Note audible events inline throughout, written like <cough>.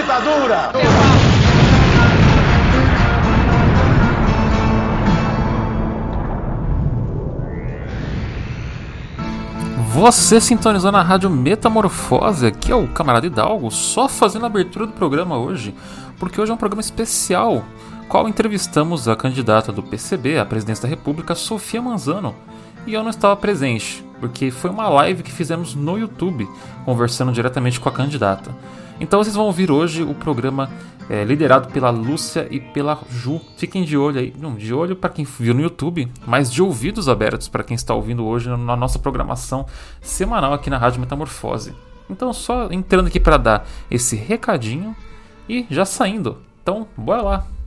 ditadura! Você sintonizou na rádio Metamorfose, aqui é o camarada Hidalgo, só fazendo a abertura do programa hoje, porque hoje é um programa especial, qual entrevistamos a candidata do PCB à presidência da República, Sofia Manzano, e eu não estava presente, porque foi uma live que fizemos no YouTube, conversando diretamente com a candidata. Então vocês vão ouvir hoje o programa é, liderado pela Lúcia e pela Ju. Fiquem de olho aí, não, de olho para quem viu no YouTube, mas de ouvidos abertos para quem está ouvindo hoje na nossa programação semanal aqui na Rádio Metamorfose. Então só entrando aqui para dar esse recadinho e já saindo. Então, bora lá.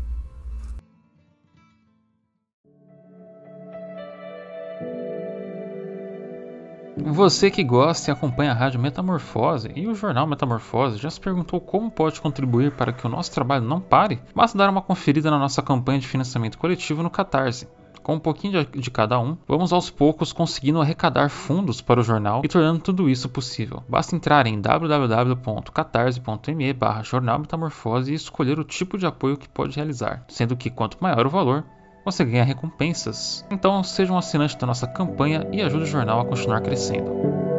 Você que gosta e acompanha a Rádio Metamorfose e o jornal Metamorfose já se perguntou como pode contribuir para que o nosso trabalho não pare? Basta dar uma conferida na nossa campanha de financiamento coletivo no Catarse. Com um pouquinho de cada um, vamos aos poucos conseguindo arrecadar fundos para o jornal e tornando tudo isso possível. Basta entrar em www.catarse.me barra jornal metamorfose e escolher o tipo de apoio que pode realizar, sendo que quanto maior o valor, você ganha recompensas. Então seja um assinante da nossa campanha e ajude o jornal a continuar crescendo.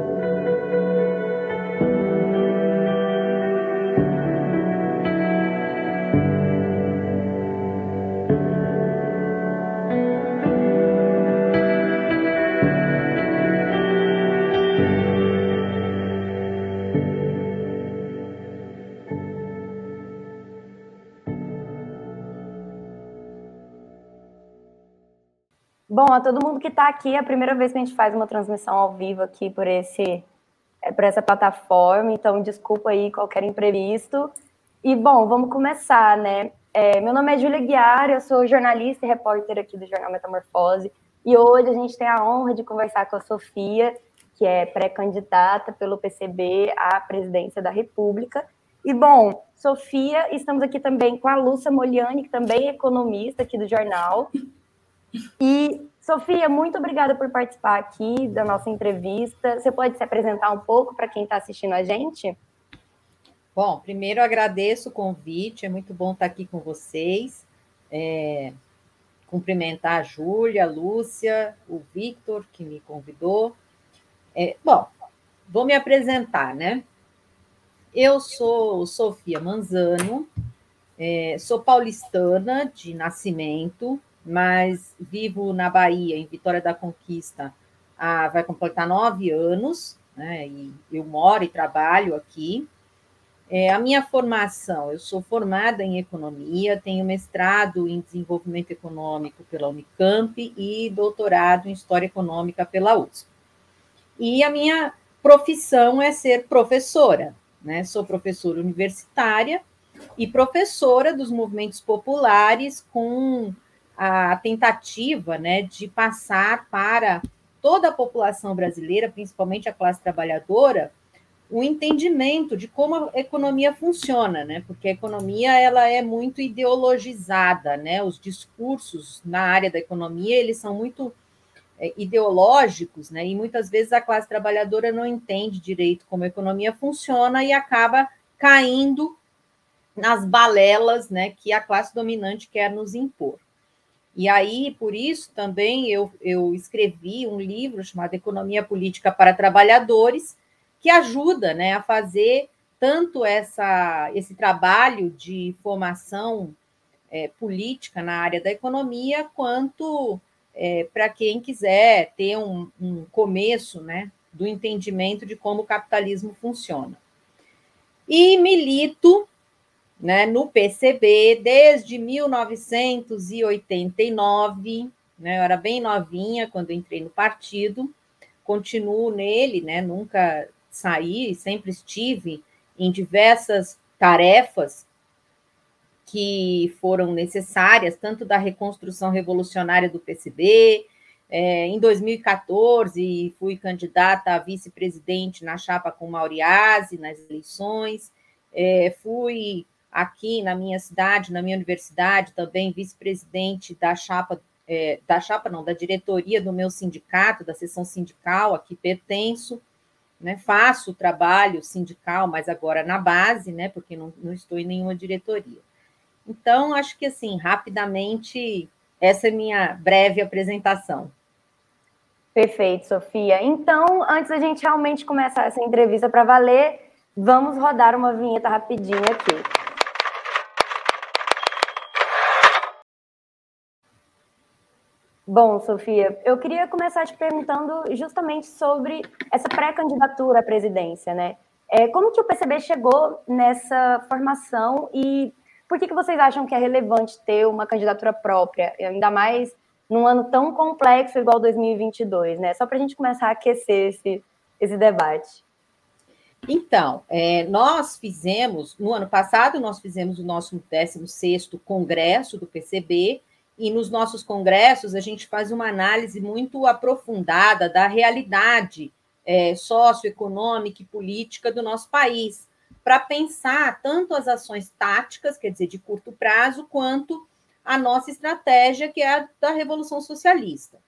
Bom, a todo mundo que está aqui, é a primeira vez que a gente faz uma transmissão ao vivo aqui por, esse, é, por essa plataforma, então desculpa aí qualquer imprevisto. E, bom, vamos começar, né? É, meu nome é Júlia Guiar, eu sou jornalista e repórter aqui do Jornal Metamorfose, e hoje a gente tem a honra de conversar com a Sofia, que é pré-candidata pelo PCB à presidência da República. E, bom, Sofia, estamos aqui também com a Lúcia Moliani, que também é economista aqui do jornal, e, Sofia, muito obrigada por participar aqui da nossa entrevista. Você pode se apresentar um pouco para quem está assistindo a gente? Bom, primeiro agradeço o convite, é muito bom estar aqui com vocês. É, cumprimentar a Júlia, a Lúcia, o Victor, que me convidou. É, bom, vou me apresentar, né? Eu sou Sofia Manzano, é, sou paulistana de nascimento, mas vivo na Bahia, em Vitória da Conquista, há, vai completar nove anos, né? E eu moro e trabalho aqui. É, a minha formação, eu sou formada em economia, tenho mestrado em desenvolvimento econômico pela Unicamp e doutorado em história econômica pela USP. E a minha profissão é ser professora, né? Sou professora universitária e professora dos movimentos populares com a tentativa né, de passar para toda a população brasileira, principalmente a classe trabalhadora, o entendimento de como a economia funciona, né? Porque a economia ela é muito ideologizada, né? Os discursos na área da economia eles são muito é, ideológicos, né? E muitas vezes a classe trabalhadora não entende direito como a economia funciona e acaba caindo nas balelas, né? Que a classe dominante quer nos impor. E aí, por isso, também eu, eu escrevi um livro chamado Economia Política para Trabalhadores, que ajuda né, a fazer tanto essa, esse trabalho de formação é, política na área da economia, quanto é, para quem quiser ter um, um começo né, do entendimento de como o capitalismo funciona. E milito né, no PCB desde 1989, né, eu era bem novinha quando entrei no partido, continuo nele, né, nunca saí, sempre estive em diversas tarefas que foram necessárias, tanto da reconstrução revolucionária do PCB, é, em 2014 fui candidata a vice-presidente na chapa com Mauriase nas eleições, é, fui aqui na minha cidade, na minha universidade, também vice-presidente da chapa, é, da chapa não, da diretoria do meu sindicato, da seção sindical, aqui pertenço, né, faço o trabalho sindical, mas agora na base, né, porque não, não estou em nenhuma diretoria. Então, acho que assim, rapidamente, essa é minha breve apresentação. Perfeito, Sofia. Então, antes da gente realmente começar essa entrevista para valer, vamos rodar uma vinheta rapidinho aqui. Bom, Sofia, eu queria começar te perguntando justamente sobre essa pré-candidatura à presidência, né? É, como que o PCB chegou nessa formação e por que, que vocês acham que é relevante ter uma candidatura própria, ainda mais num ano tão complexo igual 2022, né? Só para a gente começar a aquecer esse, esse debate. Então, é, nós fizemos, no ano passado, nós fizemos o nosso 16º congresso do PCB, e nos nossos congressos a gente faz uma análise muito aprofundada da realidade é, socioeconômica e política do nosso país, para pensar tanto as ações táticas, quer dizer, de curto prazo, quanto a nossa estratégia, que é a da Revolução Socialista.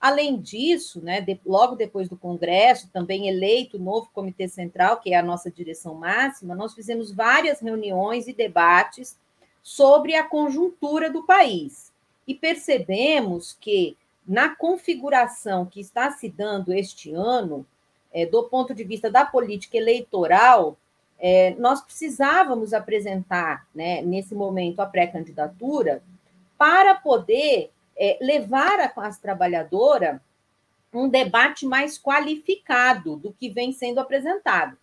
Além disso, né, de, logo depois do Congresso, também eleito o novo Comitê Central, que é a nossa direção máxima, nós fizemos várias reuniões e debates sobre a conjuntura do país e percebemos que, na configuração que está se dando este ano, é, do ponto de vista da política eleitoral, é, nós precisávamos apresentar, né, nesse momento, a pré-candidatura para poder é, levar a classe trabalhadora um debate mais qualificado do que vem sendo apresentado.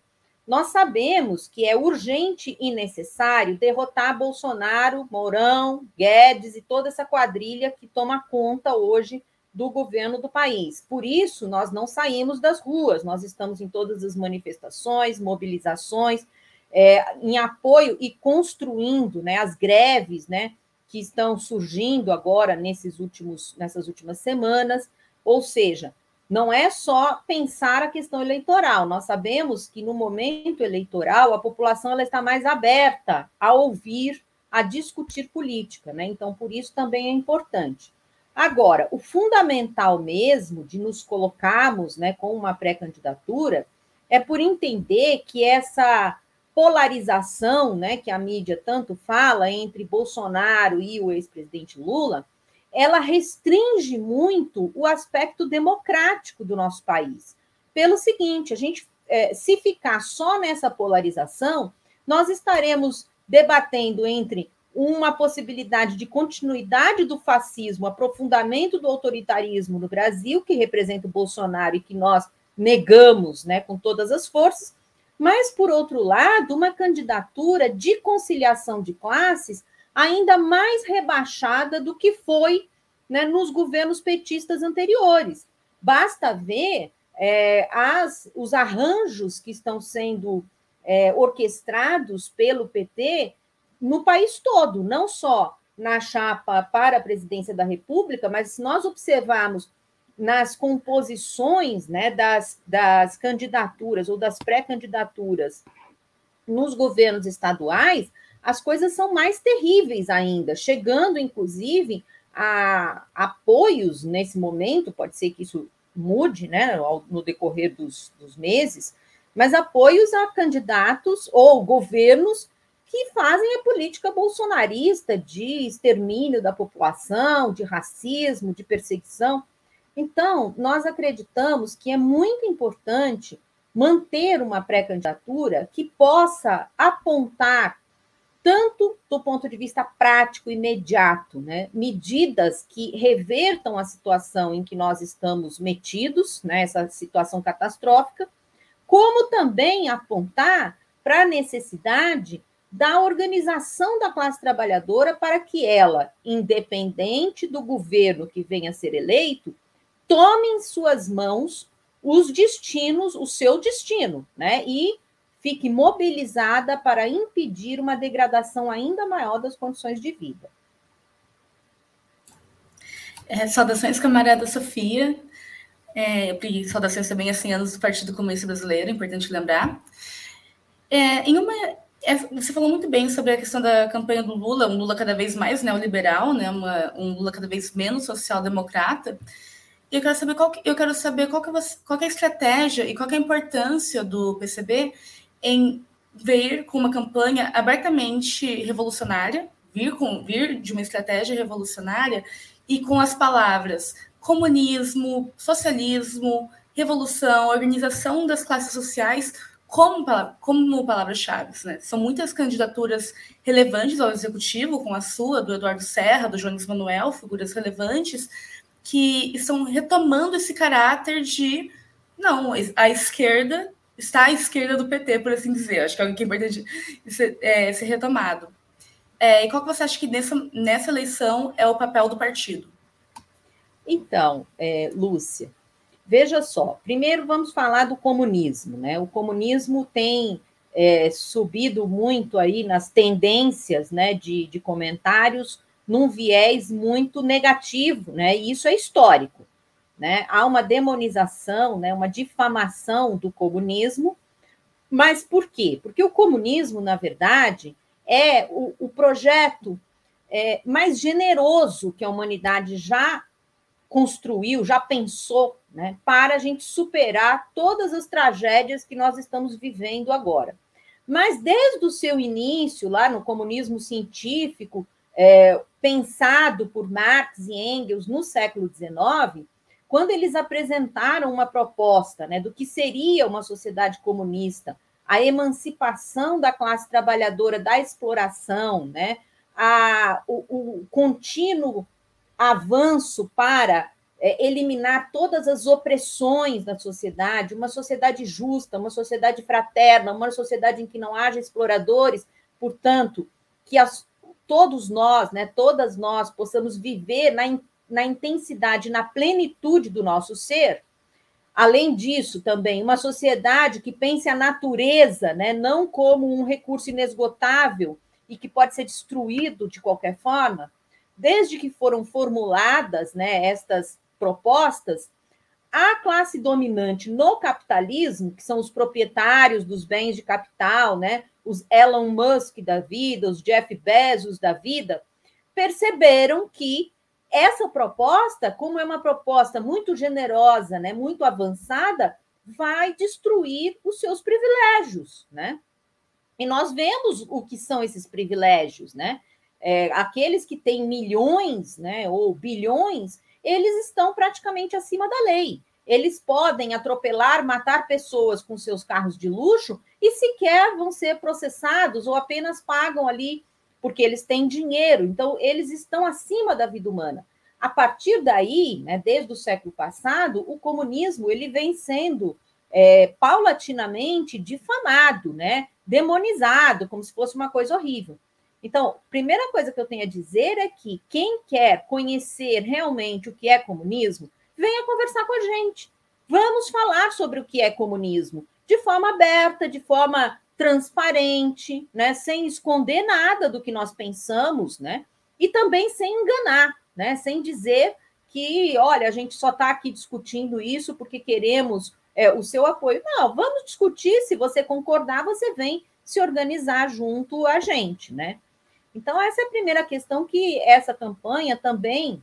Nós sabemos que é urgente e necessário derrotar Bolsonaro, Mourão, Guedes e toda essa quadrilha que toma conta hoje do governo do país. Por isso, nós não saímos das ruas, nós estamos em todas as manifestações, mobilizações, é, em apoio e construindo né, as greves né, que estão surgindo agora nesses últimos, nessas últimas semanas. Ou seja, não é só pensar a questão eleitoral. Nós sabemos que no momento eleitoral a população ela está mais aberta a ouvir, a discutir política, né? Então, por isso também é importante. Agora, o fundamental mesmo de nos colocarmos, né, com uma pré-candidatura é por entender que essa polarização, né, que a mídia tanto fala entre Bolsonaro e o ex-presidente Lula, ela restringe muito o aspecto democrático do nosso país. Pelo seguinte, a gente, é, se ficar só nessa polarização, nós estaremos debatendo entre uma possibilidade de continuidade do fascismo, aprofundamento do autoritarismo no Brasil, que representa o Bolsonaro e que nós negamos né, com todas as forças, mas, por outro lado, uma candidatura de conciliação de classes ainda mais rebaixada do que foi né, nos governos petistas anteriores. Basta ver é, as, os arranjos que estão sendo é, orquestrados pelo PT no país todo, não só na chapa para a presidência da República, mas se nós observarmos nas composições né, das, das candidaturas ou das pré-candidaturas nos governos estaduais, as coisas são mais terríveis ainda, chegando, inclusive, a apoios nesse momento, pode ser que isso mude né, no decorrer dos, dos meses, mas apoios a candidatos ou governos que fazem a política bolsonarista de extermínio da população, de racismo, de perseguição. Então, nós acreditamos que é muito importante manter uma pré-candidatura que possa apontar tanto do ponto de vista prático, imediato, né? medidas que revertam a situação em que nós estamos metidos, né? essa situação catastrófica, como também apontar para a necessidade da organização da classe trabalhadora para que ela, independente do governo que venha a ser eleito, tome em suas mãos os destinos, o seu destino, né? E fique mobilizada para impedir uma degradação ainda maior das condições de vida. É, saudações, camarada Sofia. É, pedi saudações também a 100 anos do Partido Comunista Brasileiro, importante lembrar. É, em uma, é, você falou muito bem sobre a questão da campanha do Lula, um Lula cada vez mais neoliberal, né, uma, um Lula cada vez menos social-democrata. E eu quero saber qual que, eu quero saber qual que, é você, qual que é a estratégia e qual é a importância do PCB em vir com uma campanha abertamente revolucionária, vir com vir de uma estratégia revolucionária e com as palavras comunismo, socialismo, revolução, organização das classes sociais como, como palavras-chave. Né? São muitas candidaturas relevantes ao executivo, com a sua, do Eduardo Serra, do Jones Manuel, figuras relevantes, que estão retomando esse caráter de não, a esquerda está à esquerda do PT, por assim dizer. Acho que é algo que é importante ser, é, ser retomado. É, e qual que você acha que nessa, nessa eleição é o papel do partido? Então, é, Lúcia, veja só. Primeiro vamos falar do comunismo. Né? O comunismo tem é, subido muito aí nas tendências né, de, de comentários num viés muito negativo, né? E isso é histórico, né? Há uma demonização, né? Uma difamação do comunismo, mas por quê? Porque o comunismo, na verdade, é o, o projeto é, mais generoso que a humanidade já construiu, já pensou, né? Para a gente superar todas as tragédias que nós estamos vivendo agora. Mas desde o seu início, lá no comunismo científico, é, pensado por Marx e Engels no século XIX, quando eles apresentaram uma proposta né, do que seria uma sociedade comunista, a emancipação da classe trabalhadora da exploração, né, a, o, o contínuo avanço para é, eliminar todas as opressões da sociedade, uma sociedade justa, uma sociedade fraterna, uma sociedade em que não haja exploradores, portanto, que as, todos nós, né, todas nós, possamos viver na, na intensidade, na plenitude do nosso ser. Além disso, também, uma sociedade que pense a natureza né, não como um recurso inesgotável e que pode ser destruído de qualquer forma. Desde que foram formuladas né, estas propostas, a classe dominante no capitalismo, que são os proprietários dos bens de capital, né, os Elon Musk da vida, os Jeff Bezos da vida, perceberam que essa proposta, como é uma proposta muito generosa, né, muito avançada, vai destruir os seus privilégios, né? E nós vemos o que são esses privilégios, né? É, aqueles que têm milhões, né, ou bilhões, eles estão praticamente acima da lei. Eles podem atropelar, matar pessoas com seus carros de luxo e sequer vão ser processados ou apenas pagam ali porque eles têm dinheiro. Então, eles estão acima da vida humana. A partir daí, né, desde o século passado, o comunismo ele vem sendo é, paulatinamente difamado, né, demonizado, como se fosse uma coisa horrível. Então, primeira coisa que eu tenho a dizer é que quem quer conhecer realmente o que é comunismo, venha conversar com a gente. Vamos falar sobre o que é comunismo de forma aberta, de forma transparente, né, sem esconder nada do que nós pensamos, né, e também sem enganar, né, sem dizer que, olha, a gente só está aqui discutindo isso porque queremos é, o seu apoio. Não, vamos discutir. Se você concordar, você vem se organizar junto a gente, né? Então, essa é a primeira questão que essa campanha também,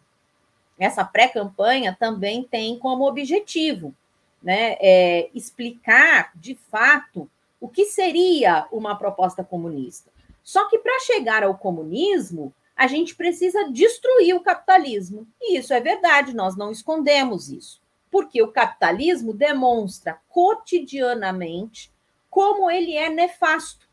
essa pré-campanha também tem como objetivo, né, é, explicar de fato o que seria uma proposta comunista. Só que para chegar ao comunismo, a gente precisa destruir o capitalismo. E isso é verdade, nós não escondemos isso. Porque o capitalismo demonstra cotidianamente como ele é nefasto.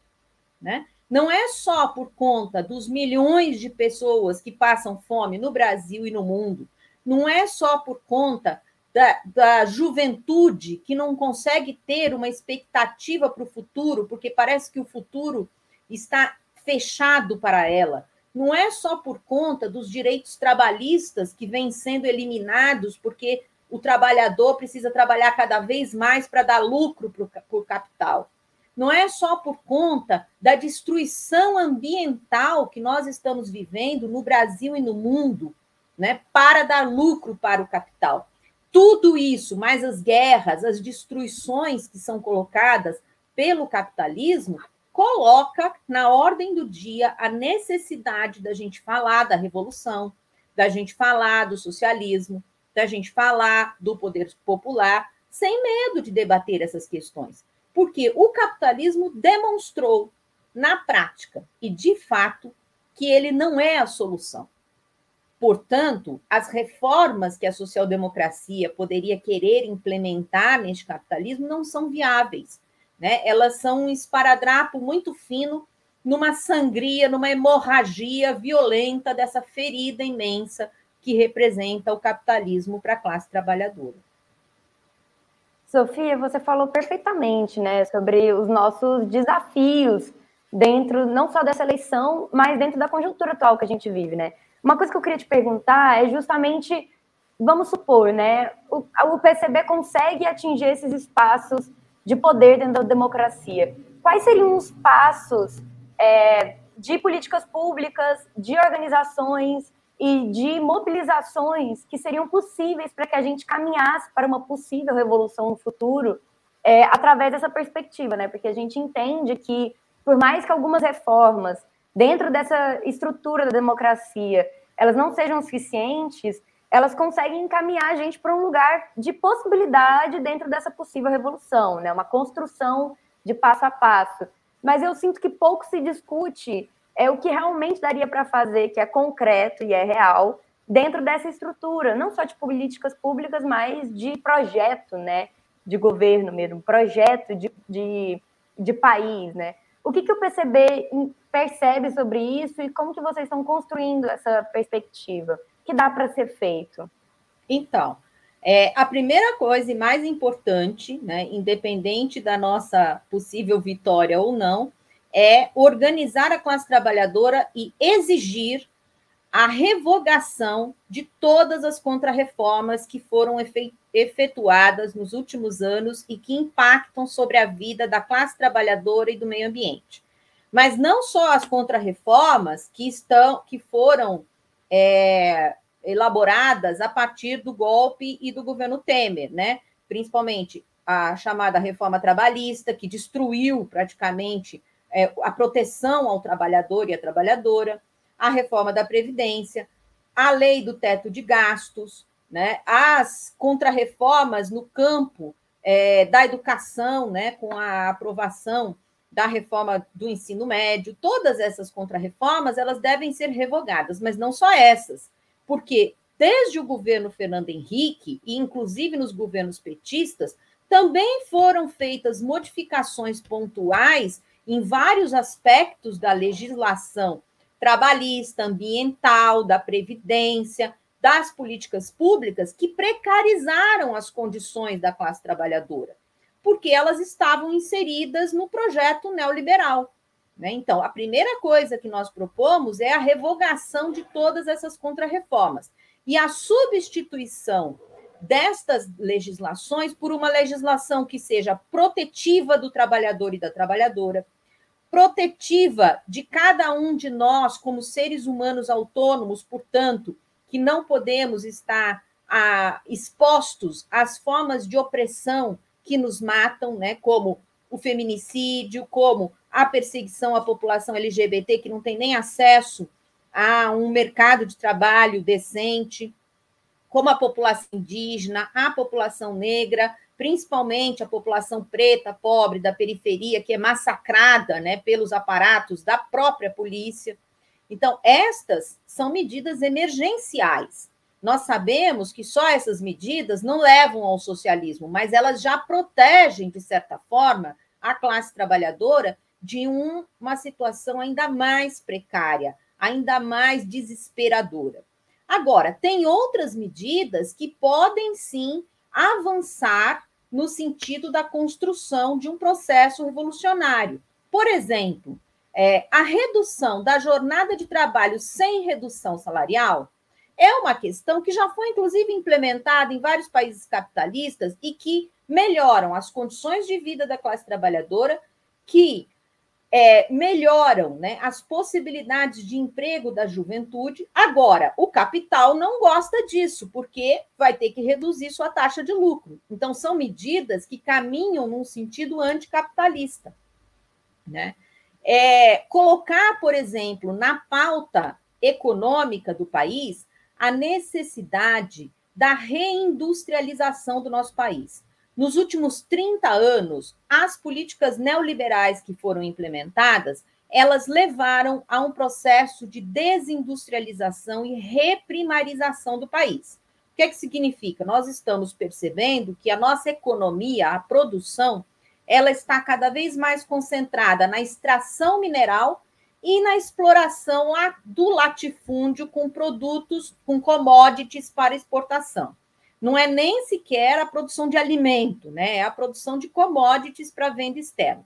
Né? Não é só por conta dos milhões de pessoas que passam fome no Brasil e no mundo, não é só por conta da, da juventude que não consegue ter uma expectativa para o futuro, porque parece que o futuro está fechado para ela. Não é só por conta dos direitos trabalhistas que vêm sendo eliminados, porque o trabalhador precisa trabalhar cada vez mais para dar lucro para o capital. Não é só por conta da destruição ambiental que nós estamos vivendo no Brasil e no mundo, né, para dar lucro para o capital. Tudo isso, mais as guerras, as destruições que são colocadas pelo capitalismo, coloca na ordem do dia a necessidade da gente falar da revolução, da gente falar do socialismo, da gente falar do poder popular sem medo de debater essas questões. Porque o capitalismo demonstrou na prática e de fato que ele não é a solução. Portanto, as reformas que a social-democracia poderia querer implementar neste capitalismo não são viáveis. Né? Elas são um esparadrapo muito fino numa sangria, numa hemorragia violenta dessa ferida imensa que representa o capitalismo para a classe trabalhadora. Sofia, você falou perfeitamente, né, sobre os nossos desafios dentro não só dessa eleição, mas dentro da conjuntura atual que a gente vive, né? Uma coisa que eu queria te perguntar é justamente, vamos supor, né, o, o PCB consegue atingir esses espaços de poder dentro da democracia. Quais seriam os passos é, de políticas públicas, de organizações e de mobilizações que seriam possíveis para que a gente caminhasse para uma possível revolução no futuro é, através dessa perspectiva, né? Porque a gente entende que, por mais que algumas reformas dentro dessa estrutura da democracia elas não sejam suficientes, elas conseguem encaminhar a gente para um lugar de possibilidade dentro dessa possível revolução, né? Uma construção de passo a passo mas eu sinto que pouco se discute é o que realmente daria para fazer, que é concreto e é real, dentro dessa estrutura, não só de políticas públicas, mas de projeto, né? De governo mesmo, projeto de, de, de país, né? O que, que o PCB percebe sobre isso e como que vocês estão construindo essa perspectiva? que dá para ser feito? Então, é, a primeira coisa e mais importante, né, independente da nossa possível vitória ou não, é organizar a classe trabalhadora e exigir a revogação de todas as contrarreformas que foram efetuadas nos últimos anos e que impactam sobre a vida da classe trabalhadora e do meio ambiente. Mas não só as contrarreformas que estão, que foram é, elaboradas a partir do golpe e do governo Temer, né? Principalmente a chamada reforma trabalhista, que destruiu praticamente é, a proteção ao trabalhador e à trabalhadora, a reforma da Previdência, a lei do teto de gastos, né? as contrarreformas no campo é, da educação, né? com a aprovação da reforma do ensino médio, todas essas contrarreformas elas devem ser revogadas, mas não só essas porque desde o governo Fernando Henrique, e inclusive nos governos petistas, também foram feitas modificações pontuais em vários aspectos da legislação trabalhista, ambiental, da previdência, das políticas públicas que precarizaram as condições da classe trabalhadora, porque elas estavam inseridas no projeto neoliberal. Né? Então, a primeira coisa que nós propomos é a revogação de todas essas contrarreformas e a substituição destas legislações por uma legislação que seja protetiva do trabalhador e da trabalhadora, protetiva de cada um de nós como seres humanos autônomos, portanto, que não podemos estar a, expostos às formas de opressão que nos matam, né, como o feminicídio, como a perseguição à população LGBT que não tem nem acesso a um mercado de trabalho decente, como a população indígena, a população negra, principalmente a população preta, pobre, da periferia, que é massacrada né, pelos aparatos da própria polícia. Então, estas são medidas emergenciais. Nós sabemos que só essas medidas não levam ao socialismo, mas elas já protegem, de certa forma, a classe trabalhadora de um, uma situação ainda mais precária, ainda mais desesperadora. Agora, tem outras medidas que podem sim avançar no sentido da construção de um processo revolucionário. Por exemplo, é, a redução da jornada de trabalho sem redução salarial é uma questão que já foi, inclusive, implementada em vários países capitalistas e que melhoram as condições de vida da classe trabalhadora, que é, melhoram né, as possibilidades de emprego da juventude. Agora, o capital não gosta disso, porque vai ter que reduzir sua taxa de lucro. Então, são medidas que caminham num sentido anticapitalista. Né? É, colocar, por exemplo, na pauta econômica do país a necessidade da reindustrialização do nosso país. Nos últimos 30 anos, as políticas neoliberais que foram implementadas, elas levaram a um processo de desindustrialização e reprimarização do país. O que, é que significa? Nós estamos percebendo que a nossa economia, a produção, ela está cada vez mais concentrada na extração mineral e na exploração do latifúndio com produtos, com commodities para exportação. Não é nem sequer a produção de alimento, né? É a produção de commodities para venda externa.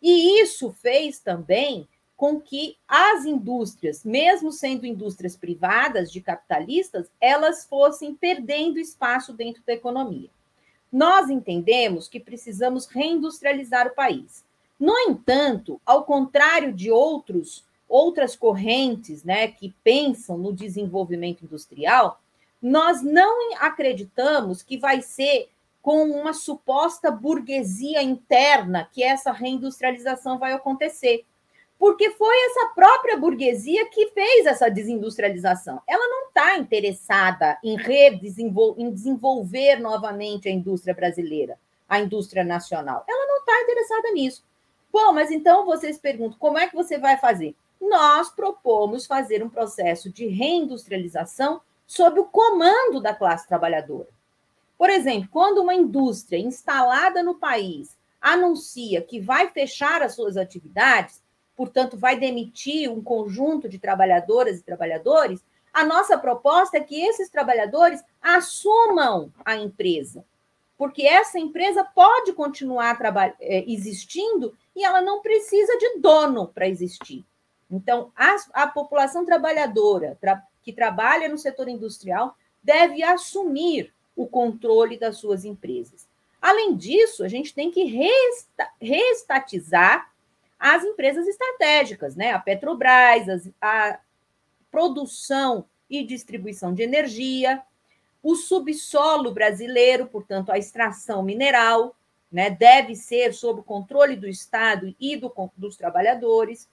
E isso fez também com que as indústrias, mesmo sendo indústrias privadas de capitalistas, elas fossem perdendo espaço dentro da economia. Nós entendemos que precisamos reindustrializar o país. No entanto, ao contrário de outros outras correntes, né, que pensam no desenvolvimento industrial, nós não acreditamos que vai ser com uma suposta burguesia interna que essa reindustrialização vai acontecer porque foi essa própria burguesia que fez essa desindustrialização. Ela não está interessada em, em desenvolver novamente a indústria brasileira, a indústria nacional. Ela não está interessada nisso. Bom, mas então vocês perguntam, como é que você vai fazer? Nós propomos fazer um processo de reindustrialização sob o comando da classe trabalhadora. Por exemplo, quando uma indústria instalada no país anuncia que vai fechar as suas atividades, portanto, vai demitir um conjunto de trabalhadoras e trabalhadores, a nossa proposta é que esses trabalhadores assumam a empresa, porque essa empresa pode continuar é, existindo e ela não precisa de dono para existir. Então, a, a população trabalhadora tra, que trabalha no setor industrial deve assumir o controle das suas empresas. Além disso, a gente tem que resta, reestatizar as empresas estratégicas, né? A Petrobras, a produção e distribuição de energia, o subsolo brasileiro, portanto, a extração mineral, né, deve ser sob o controle do Estado e do, dos trabalhadores.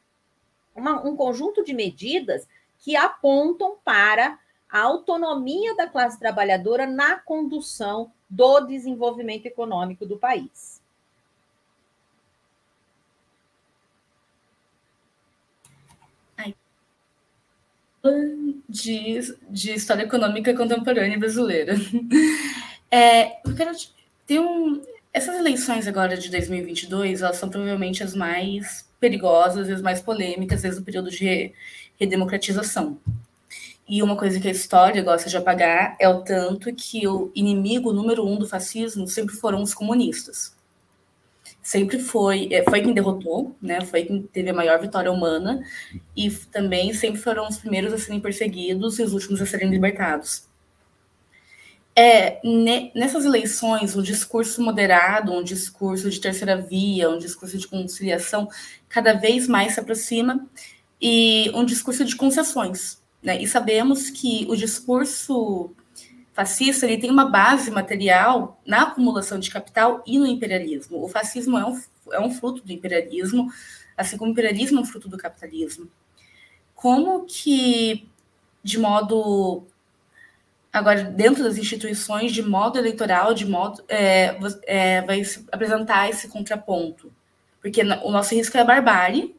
Uma, um conjunto de medidas que apontam para a autonomia da classe trabalhadora na condução do desenvolvimento econômico do país. de, de história econômica contemporânea brasileira. <laughs> É, eu quero ter um. Essas eleições agora de 2022, elas são provavelmente as mais perigosas e as mais polêmicas desde o período de redemocratização. E uma coisa que a história gosta de apagar é o tanto que o inimigo número um do fascismo sempre foram os comunistas sempre foi, é, foi quem derrotou, né? Foi quem teve a maior vitória humana e também sempre foram os primeiros a serem perseguidos e os últimos a serem libertados. É, nessas eleições, um discurso moderado, um discurso de terceira via, um discurso de conciliação, cada vez mais se aproxima e um discurso de concessões. Né? E sabemos que o discurso fascista ele tem uma base material na acumulação de capital e no imperialismo. O fascismo é um, é um fruto do imperialismo, assim como o imperialismo é um fruto do capitalismo. Como que, de modo agora dentro das instituições, de modo eleitoral, de modo é, é, vai apresentar esse contraponto? Porque o nosso risco é a barbárie,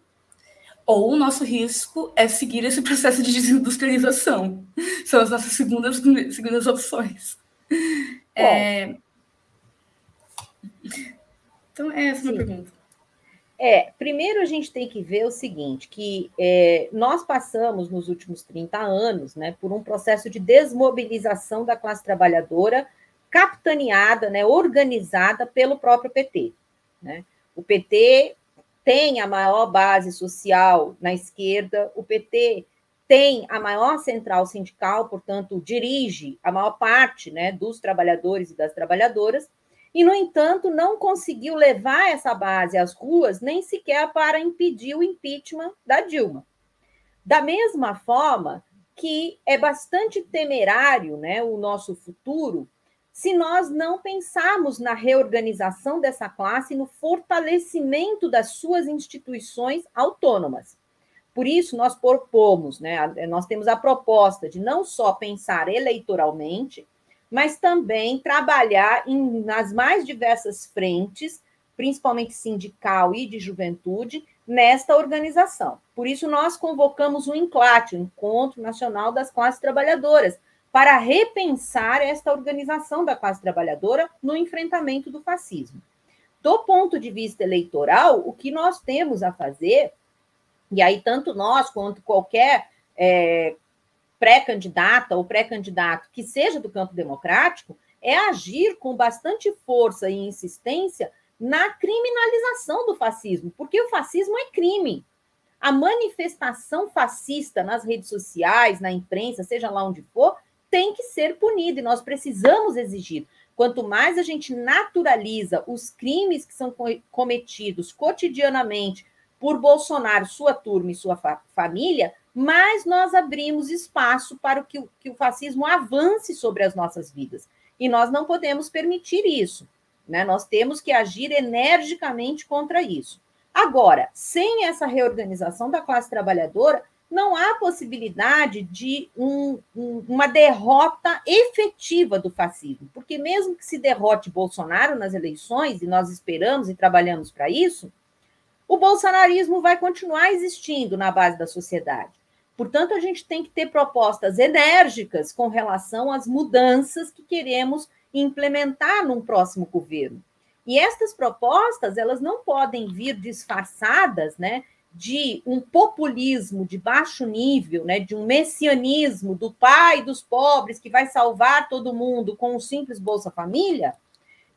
ou o nosso risco é seguir esse <laughs> processo de desindustrialização. São as nossas segundas, segundas opções. É... Então, é essa a minha pergunta. É, primeiro a gente tem que ver o seguinte, que é, nós passamos nos últimos 30 anos né, por um processo de desmobilização da classe trabalhadora, capitaneada, né, organizada pelo próprio PT. Né? O PT tem a maior base social na esquerda, o PT tem a maior central sindical, portanto, dirige a maior parte né, dos trabalhadores e das trabalhadoras, e, no entanto, não conseguiu levar essa base às ruas nem sequer para impedir o impeachment da Dilma. Da mesma forma que é bastante temerário né, o nosso futuro se nós não pensarmos na reorganização dessa classe, no fortalecimento das suas instituições autônomas. Por isso, nós propomos, né, nós temos a proposta de não só pensar eleitoralmente, mas também trabalhar em, nas mais diversas frentes, principalmente sindical e de juventude, nesta organização. Por isso, nós convocamos o ENCLAT, o Encontro Nacional das Classes Trabalhadoras, para repensar esta organização da classe trabalhadora no enfrentamento do fascismo. Do ponto de vista eleitoral, o que nós temos a fazer, e aí tanto nós quanto qualquer é, pré-candidata ou pré-candidato que seja do campo democrático, é agir com bastante força e insistência na criminalização do fascismo, porque o fascismo é crime. A manifestação fascista nas redes sociais, na imprensa, seja lá onde for, tem que ser punida e nós precisamos exigir. Quanto mais a gente naturaliza os crimes que são cometidos cotidianamente por Bolsonaro, sua turma e sua fa família, mais nós abrimos espaço para que o, que o fascismo avance sobre as nossas vidas. E nós não podemos permitir isso. Né? Nós temos que agir energicamente contra isso. Agora, sem essa reorganização da classe trabalhadora, não há possibilidade de um, um, uma derrota efetiva do fascismo, porque mesmo que se derrote Bolsonaro nas eleições, e nós esperamos e trabalhamos para isso, o bolsonarismo vai continuar existindo na base da sociedade. Portanto, a gente tem que ter propostas enérgicas com relação às mudanças que queremos implementar num próximo governo. E estas propostas, elas não podem vir disfarçadas, né, de um populismo de baixo nível, né, de um messianismo do pai dos pobres que vai salvar todo mundo com um simples Bolsa Família,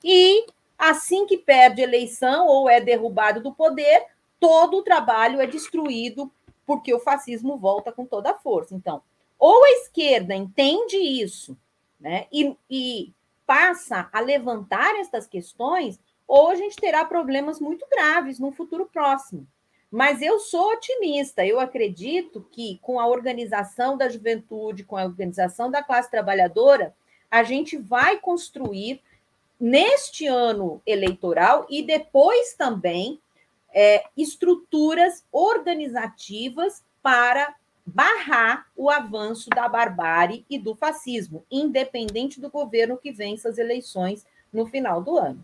e assim que perde eleição ou é derrubado do poder, todo o trabalho é destruído porque o fascismo volta com toda a força. Então, ou a esquerda entende isso, né, e, e passa a levantar estas questões, ou a gente terá problemas muito graves no futuro próximo. Mas eu sou otimista, eu acredito que com a organização da juventude, com a organização da classe trabalhadora, a gente vai construir neste ano eleitoral e depois também é, estruturas organizativas para barrar o avanço da barbárie e do fascismo, independente do governo que vença as eleições no final do ano.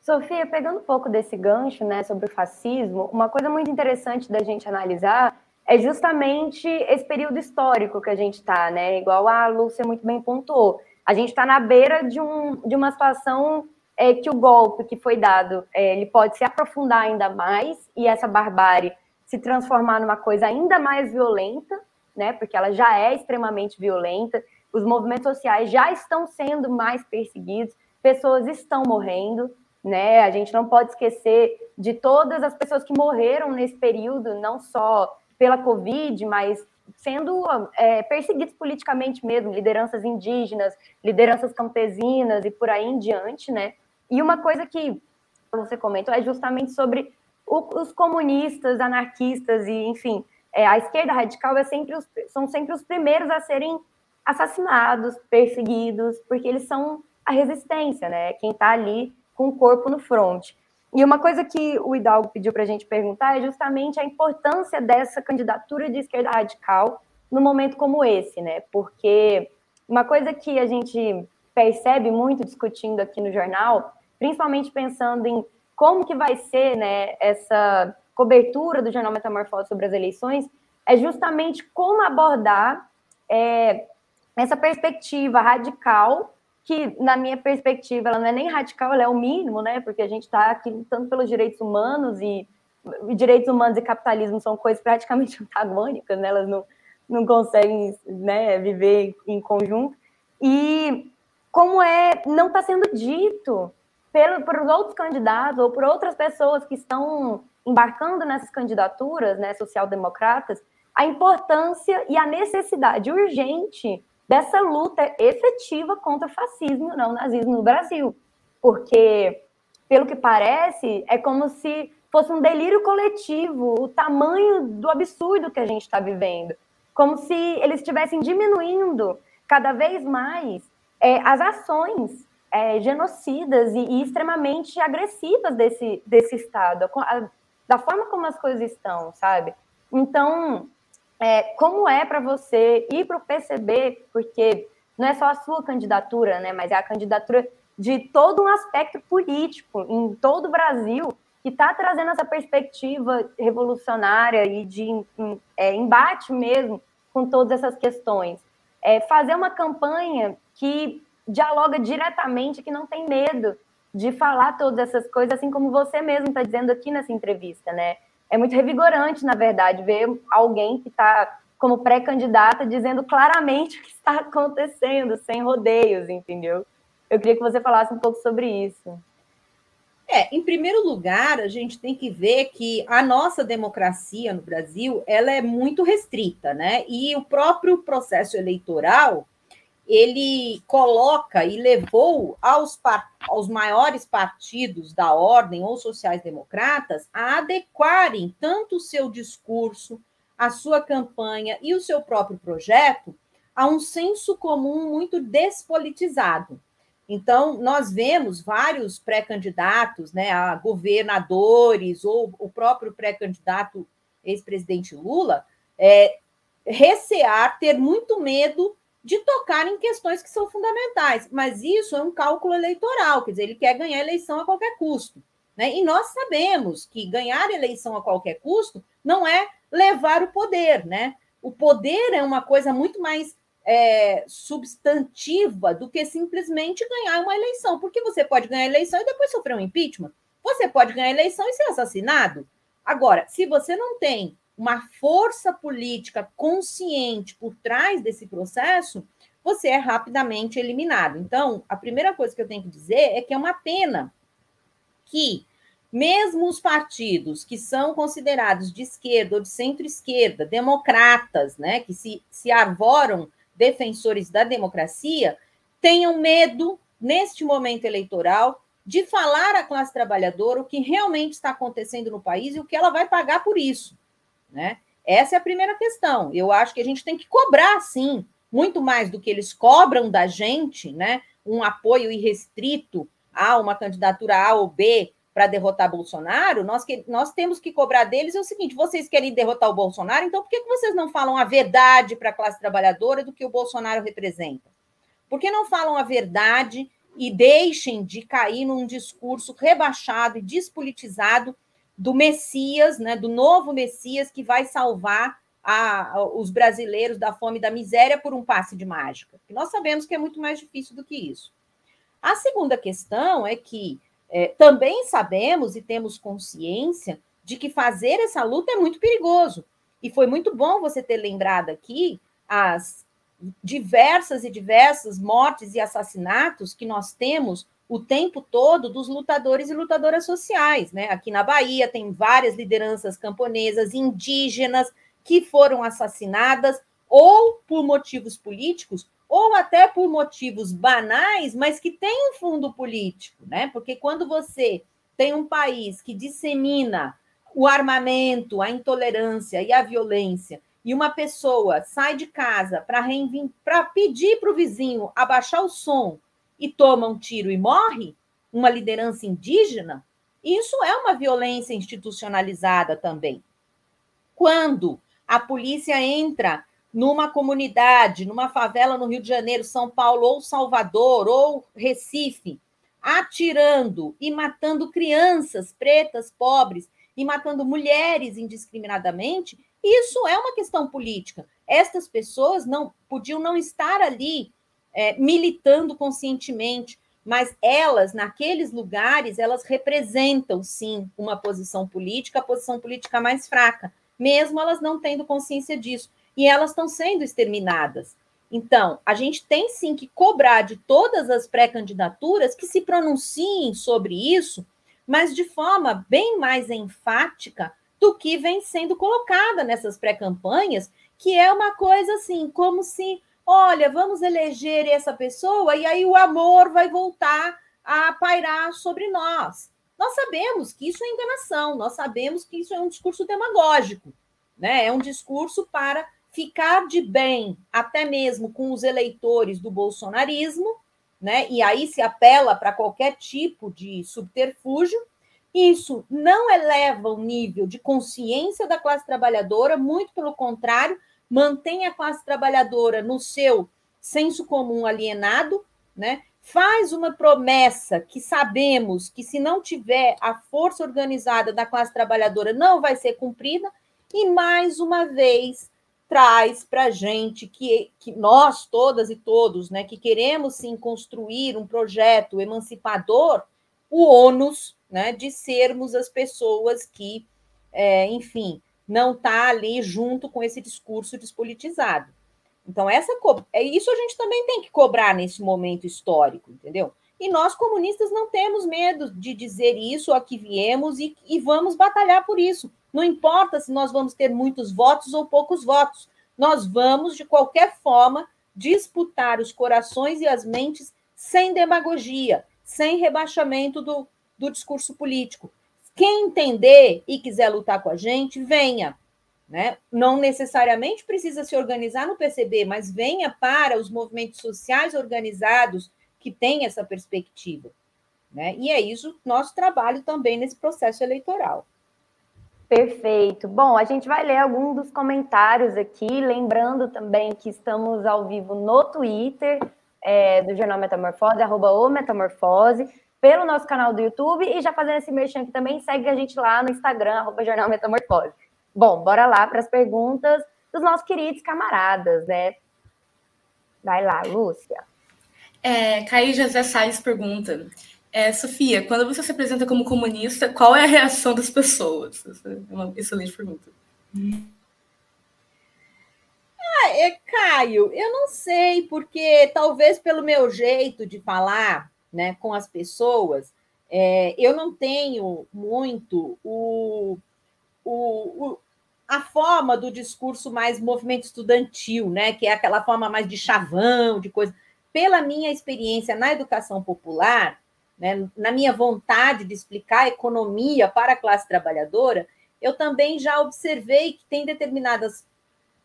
Sofia, pegando um pouco desse gancho né, sobre o fascismo, uma coisa muito interessante da gente analisar é justamente esse período histórico que a gente está, né? Igual a Lúcia muito bem pontuou. A gente está na beira de, um, de uma situação é que o golpe que foi dado é, ele pode se aprofundar ainda mais e essa barbárie se transformar numa coisa ainda mais violenta, né? Porque ela já é extremamente violenta. Os movimentos sociais já estão sendo mais perseguidos, pessoas estão morrendo, né? A gente não pode esquecer de todas as pessoas que morreram nesse período, não só pela Covid, mas sendo é, perseguidos politicamente mesmo, lideranças indígenas, lideranças campesinas e por aí em diante, né? E uma coisa que você comentou é justamente sobre o, os comunistas, anarquistas e, enfim, é, a esquerda radical é sempre os, são sempre os primeiros a serem assassinados, perseguidos, porque eles são a resistência, né? Quem está ali com o corpo no fronte. E uma coisa que o Hidalgo pediu para a gente perguntar é justamente a importância dessa candidatura de esquerda radical num momento como esse, né? Porque uma coisa que a gente percebe muito discutindo aqui no jornal principalmente pensando em como que vai ser né, essa cobertura do Jornal Metamorfose sobre as eleições, é justamente como abordar é, essa perspectiva radical, que, na minha perspectiva, ela não é nem radical, ela é o mínimo, né? Porque a gente está aqui lutando pelos direitos humanos e, direitos humanos e capitalismo são coisas praticamente <laughs> antagônicas, né? Elas não, não conseguem né, viver em conjunto. E como é, não está sendo dito pelo, por outros candidatos ou por outras pessoas que estão embarcando nessas candidaturas, né, social-democratas, a importância e a necessidade urgente dessa luta efetiva contra o fascismo e o nazismo no Brasil. Porque, pelo que parece, é como se fosse um delírio coletivo o tamanho do absurdo que a gente está vivendo. Como se eles estivessem diminuindo cada vez mais é, as ações é, genocidas e, e, extremamente agressivas desse, desse Estado, a, da forma como as coisas estão, sabe? Então, é, como é para você ir para o PCB, porque não é só a sua candidatura, né, mas é a candidatura de todo um aspecto político em todo o Brasil que está trazendo essa perspectiva revolucionária e de é, embate mesmo com todas essas questões. É, fazer uma campanha que dialoga diretamente, que não tem medo de falar todas essas coisas, assim como você mesmo está dizendo aqui nessa entrevista, né? É muito revigorante, na verdade, ver alguém que está como pré-candidata dizendo claramente o que está acontecendo, sem rodeios, entendeu? Eu queria que você falasse um pouco sobre isso. É, em primeiro lugar, a gente tem que ver que a nossa democracia no Brasil ela é muito restrita, né? E o próprio processo eleitoral ele coloca e levou aos, aos maiores partidos da ordem ou sociais-democratas a adequarem tanto o seu discurso, a sua campanha e o seu próprio projeto a um senso comum muito despolitizado. Então, nós vemos vários pré-candidatos né, a governadores ou o próprio pré-candidato ex-presidente Lula é, recear, ter muito medo de tocar em questões que são fundamentais. Mas isso é um cálculo eleitoral, quer dizer, ele quer ganhar eleição a qualquer custo. Né? E nós sabemos que ganhar eleição a qualquer custo não é levar o poder, né? O poder é uma coisa muito mais é, substantiva do que simplesmente ganhar uma eleição, porque você pode ganhar eleição e depois sofrer um impeachment. Você pode ganhar eleição e ser assassinado. Agora, se você não tem uma força política consciente por trás desse processo, você é rapidamente eliminado. Então, a primeira coisa que eu tenho que dizer é que é uma pena que, mesmo os partidos que são considerados de esquerda ou de centro-esquerda, democratas, né, que se, se arvoram defensores da democracia, tenham medo, neste momento eleitoral, de falar à classe trabalhadora o que realmente está acontecendo no país e o que ela vai pagar por isso. Né? Essa é a primeira questão. Eu acho que a gente tem que cobrar, sim, muito mais do que eles cobram da gente, né? Um apoio irrestrito a uma candidatura A ou B para derrotar Bolsonaro, nós, que, nós temos que cobrar deles é o seguinte: vocês querem derrotar o Bolsonaro, então por que, que vocês não falam a verdade para a classe trabalhadora do que o Bolsonaro representa? Por que não falam a verdade e deixem de cair num discurso rebaixado e despolitizado do Messias, né, do novo Messias que vai salvar a, a, os brasileiros da fome e da miséria por um passe de mágica. Nós sabemos que é muito mais difícil do que isso. A segunda questão é que é, também sabemos e temos consciência de que fazer essa luta é muito perigoso. E foi muito bom você ter lembrado aqui as diversas e diversas mortes e assassinatos que nós temos o tempo todo dos lutadores e lutadoras sociais, né? Aqui na Bahia tem várias lideranças camponesas, indígenas que foram assassinadas ou por motivos políticos ou até por motivos banais, mas que têm um fundo político, né? Porque quando você tem um país que dissemina o armamento, a intolerância e a violência, e uma pessoa sai de casa para pedir para o vizinho abaixar o som e toma um tiro e morre, uma liderança indígena, isso é uma violência institucionalizada também. Quando a polícia entra numa comunidade, numa favela no Rio de Janeiro, São Paulo, ou Salvador, ou Recife, atirando e matando crianças pretas, pobres, e matando mulheres indiscriminadamente, isso é uma questão política. Estas pessoas não podiam não estar ali é, militando conscientemente, mas elas, naqueles lugares, elas representam, sim, uma posição política, a posição política mais fraca, mesmo elas não tendo consciência disso. E elas estão sendo exterminadas. Então, a gente tem sim que cobrar de todas as pré-candidaturas que se pronunciem sobre isso, mas de forma bem mais enfática do que vem sendo colocada nessas pré-campanhas, que é uma coisa assim, como se olha, vamos eleger essa pessoa e aí o amor vai voltar a pairar sobre nós. Nós sabemos que isso é enganação, nós sabemos que isso é um discurso demagógico, né? É um discurso para ficar de bem, até mesmo com os eleitores do bolsonarismo, né? E aí se apela para qualquer tipo de subterfúgio. Isso não eleva o nível de consciência da classe trabalhadora, muito pelo contrário, mantém a classe trabalhadora no seu senso comum alienado, né? faz uma promessa que sabemos que, se não tiver a força organizada da classe trabalhadora, não vai ser cumprida, e mais uma vez traz para a gente que, que nós, todas e todos, né, que queremos sim construir um projeto emancipador, o ônus né, de sermos as pessoas que, é, enfim, não está ali junto com esse discurso despolitizado. Então, essa é isso a gente também tem que cobrar nesse momento histórico, entendeu? E nós, comunistas, não temos medo de dizer isso, a que viemos, e, e vamos batalhar por isso. Não importa se nós vamos ter muitos votos ou poucos votos, nós vamos, de qualquer forma, disputar os corações e as mentes sem demagogia, sem rebaixamento do, do discurso político. Quem entender e quiser lutar com a gente, venha. Né? Não necessariamente precisa se organizar no PCB, mas venha para os movimentos sociais organizados que têm essa perspectiva. Né? E é isso nosso trabalho também nesse processo eleitoral. Perfeito. Bom, a gente vai ler alguns dos comentários aqui, lembrando também que estamos ao vivo no Twitter é, do Jornal Metamorfose, arroba o Metamorfose, pelo nosso canal do YouTube e já fazendo esse merchan aqui também, segue a gente lá no Instagram, arroba Jornal Metamorfose. Bom, bora lá para as perguntas dos nossos queridos camaradas, né? Vai lá, Lúcia. É, Caí José Salles pergunta: é, Sofia, quando você se apresenta como comunista, qual é a reação das pessoas? Essa é uma excelente pergunta. Ah, é, Caio, eu não sei, porque talvez pelo meu jeito de falar né, com as pessoas, é, eu não tenho muito o, o, o, a forma do discurso mais movimento estudantil, né? Que é aquela forma mais de chavão, de coisa. Pela minha experiência na educação popular, né, na minha vontade de explicar a economia para a classe trabalhadora, eu também já observei que tem determinadas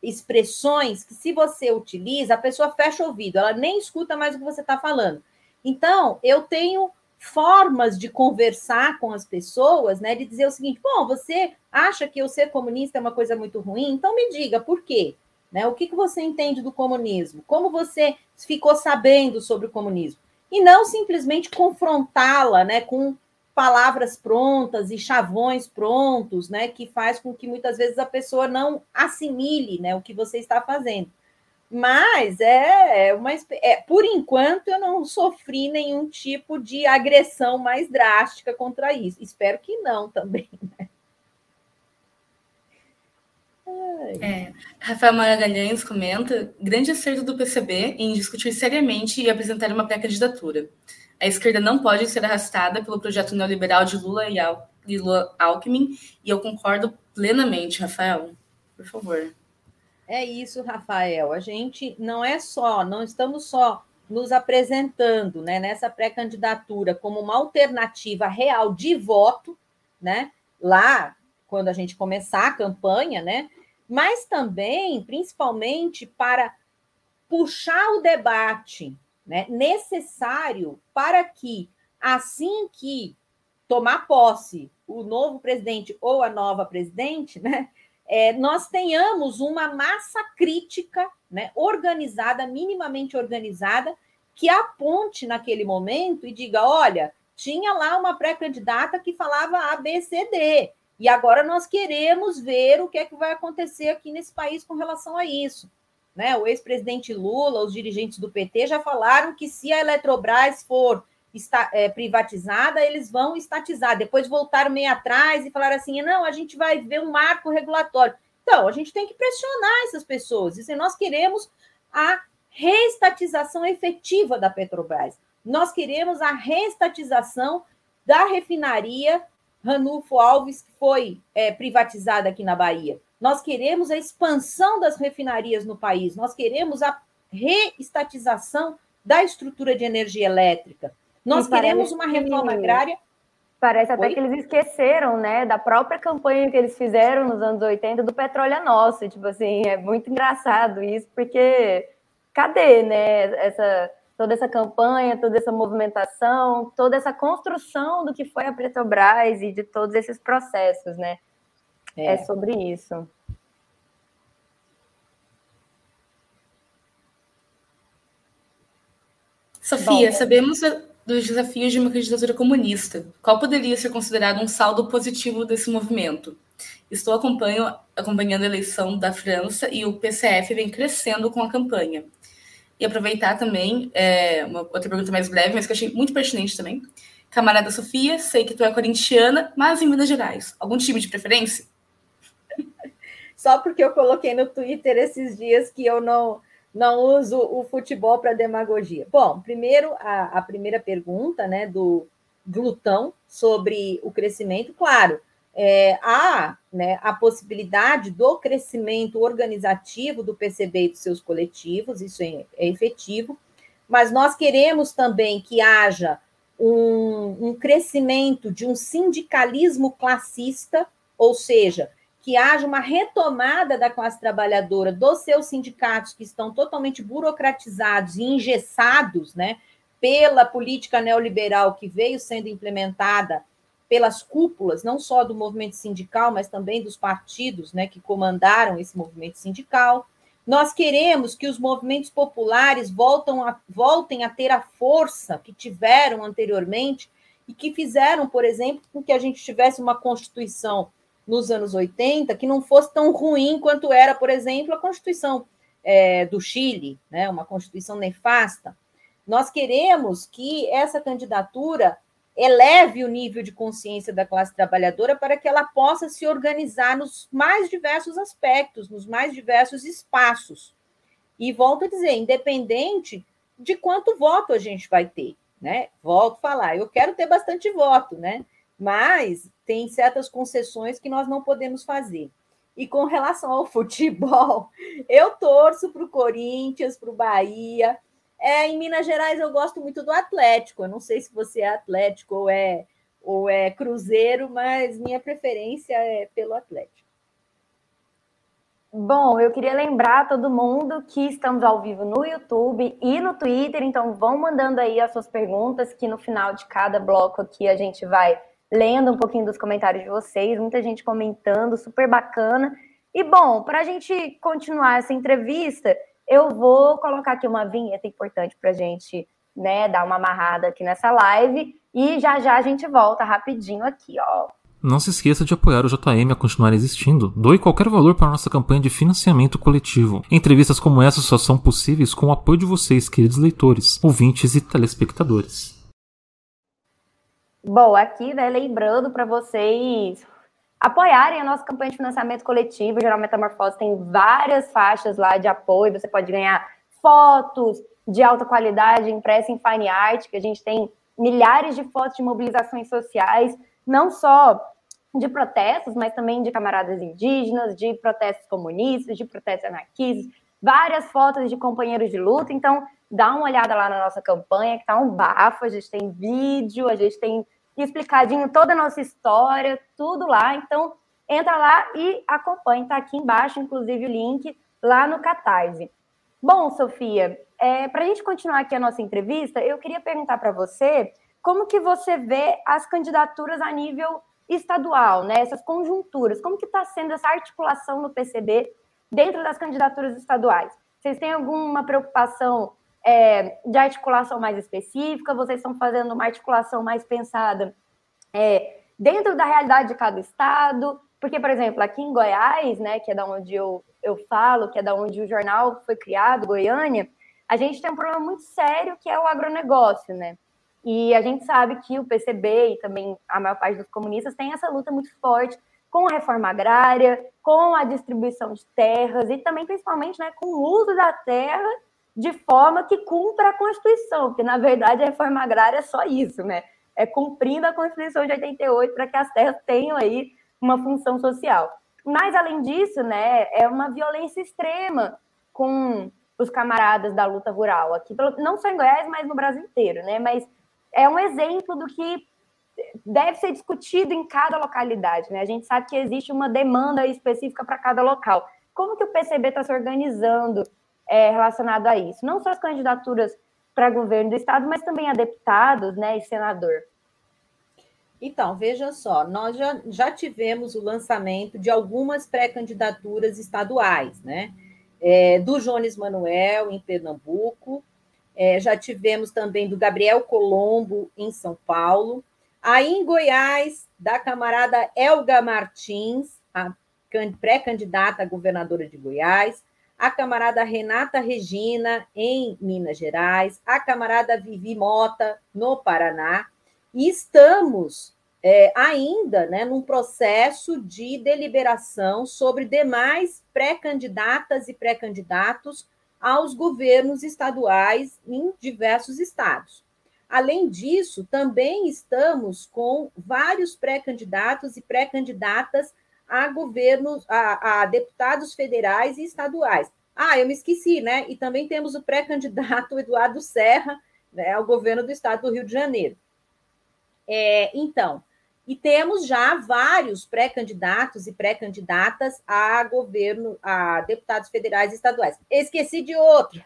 expressões que, se você utiliza, a pessoa fecha o ouvido, ela nem escuta mais o que você está falando. Então, eu tenho formas de conversar com as pessoas, né? De dizer o seguinte: bom, você acha que eu ser comunista é uma coisa muito ruim? Então me diga por quê. Né? O que, que você entende do comunismo? Como você ficou sabendo sobre o comunismo? E não simplesmente confrontá-la né, com palavras prontas e chavões prontos, né, que faz com que muitas vezes a pessoa não assimile né, o que você está fazendo. Mas é, é uma é, por enquanto eu não sofri nenhum tipo de agressão mais drástica contra isso. Espero que não também. <laughs> Né? É, Rafael Magalhães comenta: grande acerto do PCB em discutir seriamente e apresentar uma pré-candidatura. A esquerda não pode ser arrastada pelo projeto neoliberal de Lula e, Al Lula Alckmin, e eu concordo plenamente, Rafael. Por favor. É isso, Rafael. A gente não é só, não estamos só nos apresentando né, nessa pré-candidatura como uma alternativa real de voto, né? Lá, quando a gente começar a campanha, né? Mas também, principalmente, para puxar o debate né, necessário para que, assim que tomar posse o novo presidente ou a nova presidente, né, é, nós tenhamos uma massa crítica né, organizada, minimamente organizada, que aponte naquele momento e diga: olha, tinha lá uma pré-candidata que falava A, B, C, D. E agora nós queremos ver o que é que vai acontecer aqui nesse país com relação a isso. Né? O ex-presidente Lula, os dirigentes do PT já falaram que se a Eletrobras for está, é, privatizada, eles vão estatizar. Depois voltaram meio atrás e falaram assim: não, a gente vai ver um marco regulatório. Então, a gente tem que pressionar essas pessoas. E se nós queremos a reestatização efetiva da Petrobras, nós queremos a reestatização da refinaria Ranulfo Alves, que foi é, privatizada aqui na Bahia. Nós queremos a expansão das refinarias no país, nós queremos a reestatização da estrutura de energia elétrica. Nós e queremos uma reforma que... agrária. Parece até Oi? que eles esqueceram, né, da própria campanha que eles fizeram nos anos 80 do petróleo é nosso. Tipo assim, é muito engraçado isso, porque cadê, né, essa, toda essa campanha, toda essa movimentação, toda essa construção do que foi a Petrobras e de todos esses processos, né? É, é sobre isso. Sofia, Bom, sabemos dos desafios de uma candidatura comunista. Qual poderia ser considerado um saldo positivo desse movimento? Estou acompanho, acompanhando a eleição da França e o PCF vem crescendo com a campanha. E aproveitar também, é, uma outra pergunta mais breve, mas que eu achei muito pertinente também. Camarada Sofia, sei que tu é corintiana, mas em Minas Gerais. Algum time de preferência? <laughs> Só porque eu coloquei no Twitter esses dias que eu não, não uso o futebol para demagogia. Bom, primeiro, a, a primeira pergunta né, do glutão sobre o crescimento, claro, é, há né, a possibilidade do crescimento organizativo do PCB e dos seus coletivos, isso é, é efetivo, mas nós queremos também que haja um, um crescimento de um sindicalismo classista, ou seja, que haja uma retomada da classe trabalhadora dos seus sindicatos que estão totalmente burocratizados e engessados, né, pela política neoliberal que veio sendo implementada pelas cúpulas, não só do movimento sindical, mas também dos partidos né, que comandaram esse movimento sindical. Nós queremos que os movimentos populares voltam a, voltem a ter a força que tiveram anteriormente e que fizeram, por exemplo, com que a gente tivesse uma Constituição nos anos 80 que não fosse tão ruim quanto era, por exemplo, a Constituição é, do Chile, né, uma Constituição nefasta. Nós queremos que essa candidatura eleve o nível de consciência da classe trabalhadora para que ela possa se organizar nos mais diversos aspectos, nos mais diversos espaços. E volto a dizer, independente de quanto voto a gente vai ter, né? Volto a falar, eu quero ter bastante voto, né? Mas tem certas concessões que nós não podemos fazer. E com relação ao <laughs> futebol, eu torço para o Corinthians, para o Bahia, é, em Minas Gerais eu gosto muito do Atlético. Eu não sei se você é Atlético ou é, ou é Cruzeiro, mas minha preferência é pelo Atlético. Bom, eu queria lembrar a todo mundo que estamos ao vivo no YouTube e no Twitter, então vão mandando aí as suas perguntas, que no final de cada bloco aqui a gente vai lendo um pouquinho dos comentários de vocês, muita gente comentando, super bacana. E bom, para a gente continuar essa entrevista, eu vou colocar aqui uma vinheta importante para a gente né, dar uma amarrada aqui nessa live e já já a gente volta rapidinho aqui, ó. Não se esqueça de apoiar o JM a continuar existindo. Doe qualquer valor para a nossa campanha de financiamento coletivo. Entrevistas como essa só são possíveis com o apoio de vocês, queridos leitores, ouvintes e telespectadores. Bom, aqui, né, lembrando para vocês apoiarem a nossa campanha de financiamento coletivo. Geral Metamorfose tem várias faixas lá de apoio. Você pode ganhar fotos de alta qualidade impressa em fine art, que a gente tem milhares de fotos de mobilizações sociais, não só de protestos, mas também de camaradas indígenas, de protestos comunistas, de protestos anarquistas, várias fotos de companheiros de luta. Então, dá uma olhada lá na nossa campanha, que tá um bafo, a gente tem vídeo, a gente tem explicadinho toda a nossa história, tudo lá. Então, entra lá e acompanhe. Está aqui embaixo, inclusive, o link lá no Catarse. Bom, Sofia, é, para a gente continuar aqui a nossa entrevista, eu queria perguntar para você como que você vê as candidaturas a nível estadual, né? Essas conjunturas, como que está sendo essa articulação no PCB dentro das candidaturas estaduais? Vocês têm alguma preocupação é, de articulação mais específica, vocês estão fazendo uma articulação mais pensada é, dentro da realidade de cada estado, porque, por exemplo, aqui em Goiás, né, que é da onde eu, eu falo, que é da onde o jornal foi criado, Goiânia, a gente tem um problema muito sério que é o agronegócio, né? E a gente sabe que o PCB e também a maior parte dos comunistas tem essa luta muito forte com a reforma agrária, com a distribuição de terras e também, principalmente, né, com o uso da terra de forma que cumpra a Constituição, porque na verdade a reforma agrária é só isso, né? É cumprindo a Constituição de 88 para que as terras tenham aí uma função social. Mas além disso, né, é uma violência extrema com os camaradas da luta rural aqui, não só em Goiás, mas no Brasil inteiro, né? Mas é um exemplo do que deve ser discutido em cada localidade, né? A gente sabe que existe uma demanda específica para cada local. Como que o PCB está se organizando é, relacionado a isso. Não só as candidaturas para governo do estado, mas também a deputados né, e senador. Então, veja só, nós já, já tivemos o lançamento de algumas pré-candidaturas estaduais, né? É, do Jones Manuel, em Pernambuco, É, já tivemos também do Gabriel Colombo, em São Paulo. Aí em Goiás, da camarada Elga Martins, a pré-candidata a governadora de Goiás. A camarada Renata Regina, em Minas Gerais. A camarada Vivi Mota, no Paraná. E estamos é, ainda né, num processo de deliberação sobre demais pré-candidatas e pré-candidatos aos governos estaduais em diversos estados. Além disso, também estamos com vários pré-candidatos e pré-candidatas a governos, a, a, deputados federais e estaduais. Ah, eu me esqueci, né? E também temos o pré-candidato Eduardo Serra né, ao governo do estado do Rio de Janeiro. É, então, e temos já vários pré-candidatos e pré-candidatas a governo, a deputados federais e estaduais. Esqueci de outro.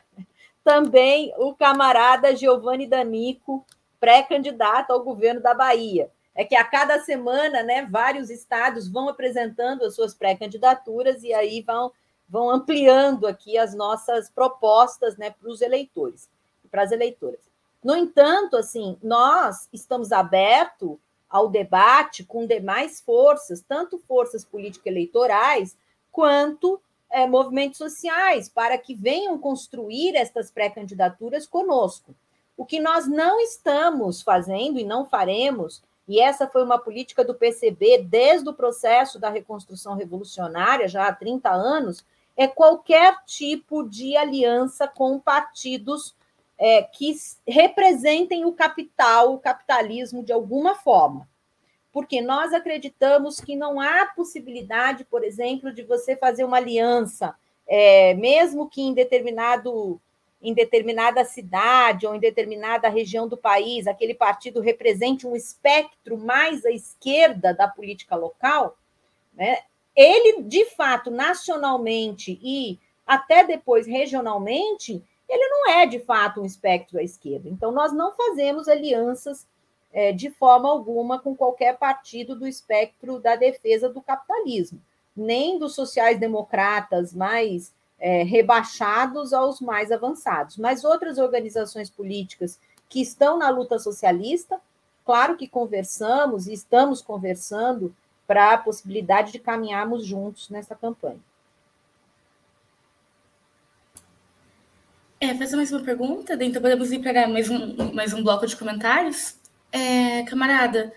Também o camarada Giovanni D'Amico, pré-candidato ao governo da Bahia. É que a cada semana, né, vários estados vão apresentando as suas pré-candidaturas e aí vão, vão ampliando aqui as nossas propostas, né, para os eleitores, para as eleitoras. No entanto, assim, nós estamos abertos ao debate com demais forças, tanto forças político-eleitorais quanto é, movimentos sociais, para que venham construir estas pré-candidaturas conosco. O que nós não estamos fazendo e não faremos, e essa foi uma política do PCB desde o processo da reconstrução revolucionária, já há 30 anos, é qualquer tipo de aliança com partidos é, que representem o capital, o capitalismo de alguma forma. Porque nós acreditamos que não há possibilidade, por exemplo, de você fazer uma aliança, é, mesmo que em determinado em determinada cidade ou em determinada região do país, aquele partido represente um espectro mais à esquerda da política local, né? ele, de fato, nacionalmente e até depois regionalmente, ele não é de fato um espectro à esquerda. Então, nós não fazemos alianças é, de forma alguma com qualquer partido do espectro da defesa do capitalismo, nem dos sociais-democratas mais é, rebaixados aos mais avançados. Mas outras organizações políticas que estão na luta socialista, claro que conversamos e estamos conversando para a possibilidade de caminharmos juntos nessa campanha. É, fazer mais uma pergunta, então podemos ir para mais um, mais um bloco de comentários? É, camarada,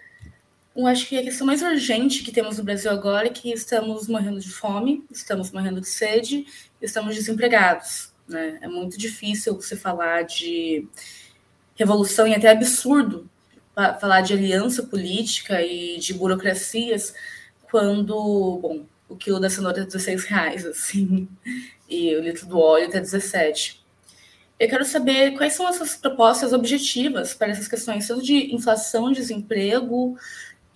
eu acho que a questão mais urgente que temos no Brasil agora é que estamos morrendo de fome, estamos morrendo de sede, estamos desempregados. Né? É muito difícil você falar de revolução e até absurdo falar de aliança política e de burocracias quando, bom, o quilo da cenoura é 16 reais, assim, <laughs> e o litro do óleo está 17. Eu quero saber quais são as suas propostas objetivas para essas questões, tanto de inflação, desemprego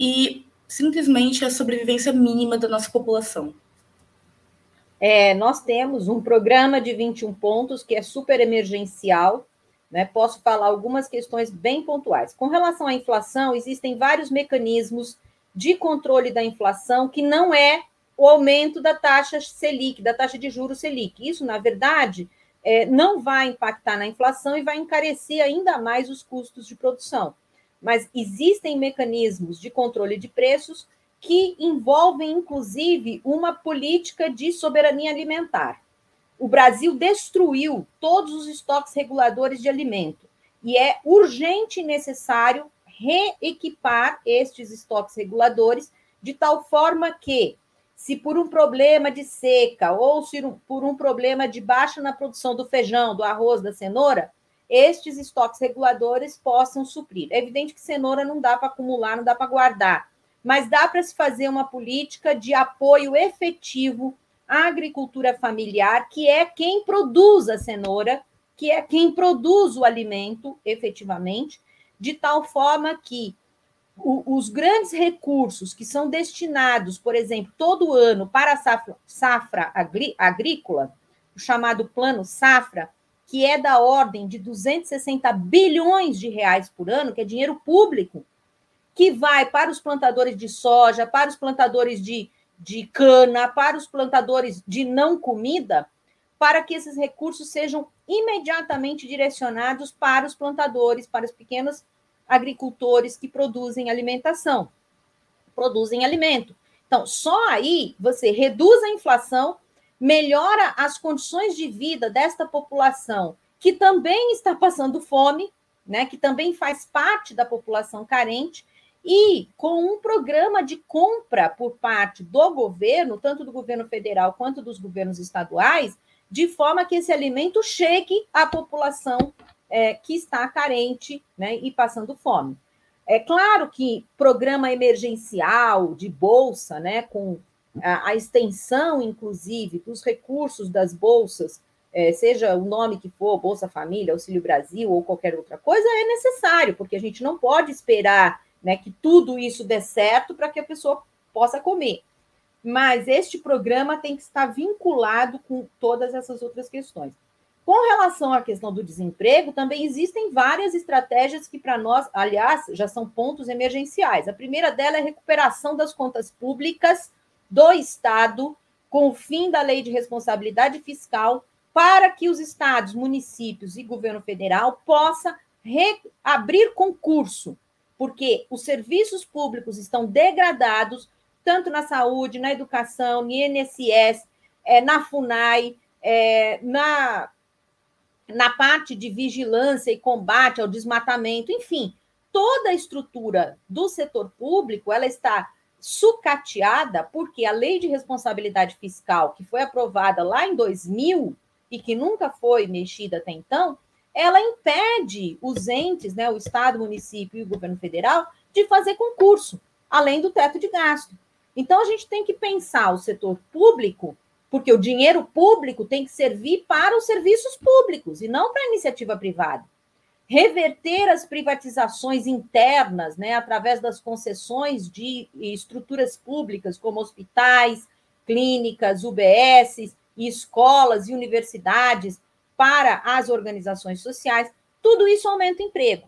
e simplesmente a sobrevivência mínima da nossa população. É, nós temos um programa de 21 pontos que é super emergencial. Né? Posso falar algumas questões bem pontuais. Com relação à inflação, existem vários mecanismos de controle da inflação que não é o aumento da taxa Selic, da taxa de juros Selic. Isso, na verdade, é, não vai impactar na inflação e vai encarecer ainda mais os custos de produção. Mas existem mecanismos de controle de preços que envolvem, inclusive, uma política de soberania alimentar. O Brasil destruiu todos os estoques reguladores de alimento e é urgente e necessário reequipar estes estoques reguladores de tal forma que se por um problema de seca ou se por um problema de baixa na produção do feijão, do arroz, da cenoura, estes estoques reguladores possam suprir. É evidente que cenoura não dá para acumular, não dá para guardar, mas dá para se fazer uma política de apoio efetivo à agricultura familiar, que é quem produz a cenoura, que é quem produz o alimento efetivamente, de tal forma que os grandes recursos que são destinados, por exemplo, todo ano para a safra, safra agrí, agrícola, o chamado Plano Safra, que é da ordem de 260 bilhões de reais por ano, que é dinheiro público, que vai para os plantadores de soja, para os plantadores de, de cana, para os plantadores de não comida, para que esses recursos sejam imediatamente direcionados para os plantadores, para os pequenos agricultores que produzem alimentação, produzem alimento. Então, só aí você reduz a inflação, melhora as condições de vida desta população que também está passando fome, né, que também faz parte da população carente, e com um programa de compra por parte do governo, tanto do governo federal quanto dos governos estaduais, de forma que esse alimento chegue à população é, que está carente né, e passando fome. É claro que programa emergencial de bolsa, né, com a, extensão, inclusive, dos recursos das bolsas, é, seja o nome que for, Bolsa Família, Auxílio Brasil ou qualquer outra coisa, é necessário, porque a gente não pode esperar né, que tudo isso dê certo para que a pessoa possa comer mas este programa tem que estar vinculado com todas essas outras questões. Com relação à questão do desemprego, também existem várias estratégias que, para nós, aliás, já são pontos emergenciais. A primeira dela é a recuperação das contas públicas do Estado, com o fim da lei de responsabilidade fiscal, para que os estados, municípios e governo federal possam abrir concurso, porque os serviços públicos estão degradados tanto na saúde, na educação, no INSS, é, na FUNAI, é, na, na parte de vigilância e combate ao desmatamento, enfim, toda a estrutura do setor público ela está sucateada porque a lei de responsabilidade fiscal, que foi aprovada lá em 2000 e que nunca foi mexida até então, ela impede os entes, né, o Estado, o município e o governo federal, de fazer concurso, além do teto de gasto. Então, a gente tem que pensar o setor público, porque o dinheiro público tem que servir para os serviços públicos e não para a iniciativa privada. Reverter as privatizações internas, né, através das concessões de estruturas públicas, como hospitais, clínicas, UBS, escolas e universidades, para as organizações sociais, tudo isso aumenta o emprego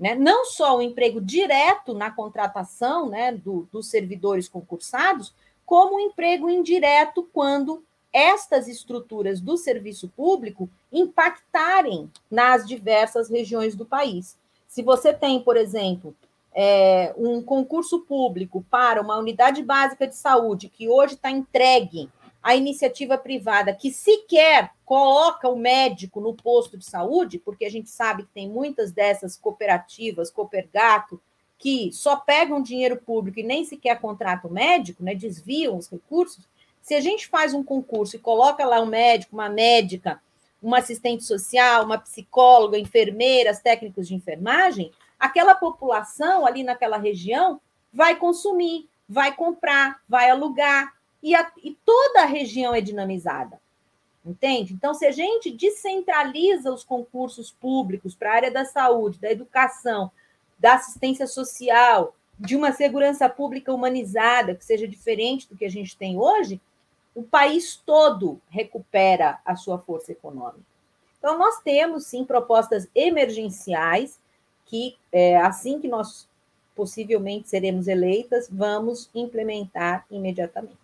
né? não só o emprego direto na contratação né, do, dos servidores concursados, como o emprego indireto quando estas estruturas do serviço público impactarem nas diversas regiões do país. Se você tem, por exemplo, é, um concurso público para uma unidade básica de saúde que hoje está entregue a iniciativa privada que sequer coloca o médico no posto de saúde, porque a gente sabe que tem muitas dessas cooperativas, Coopergato, que só pegam dinheiro público e nem sequer contratam médico, né, desviam os recursos. Se a gente faz um concurso e coloca lá um médico, uma médica, uma assistente social, uma psicóloga, enfermeiras, técnicos de enfermagem, aquela população ali naquela região vai consumir, vai comprar, vai alugar, e, a, e toda a região é dinamizada. Entende? Então, se a gente descentraliza os concursos públicos para a área da saúde, da educação, da assistência social, de uma segurança pública humanizada, que seja diferente do que a gente tem hoje, o país todo recupera a sua força econômica. Então, nós temos, sim, propostas emergenciais que, é, assim que nós possivelmente seremos eleitas, vamos implementar imediatamente.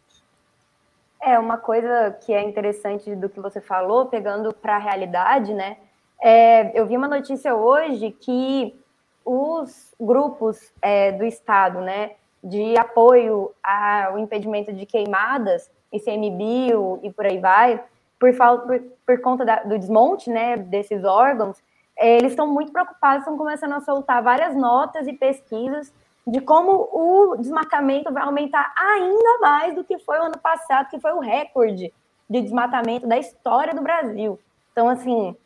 É, uma coisa que é interessante do que você falou, pegando para a realidade, né? É, eu vi uma notícia hoje que os grupos é, do Estado, né, de apoio ao impedimento de queimadas, ICMBio e por aí vai, por, por, por conta da, do desmonte né, desses órgãos, é, eles estão muito preocupados, estão começando a soltar várias notas e pesquisas de como o desmatamento vai aumentar ainda mais do que foi o ano passado, que foi o recorde de desmatamento da história do Brasil. Então, assim,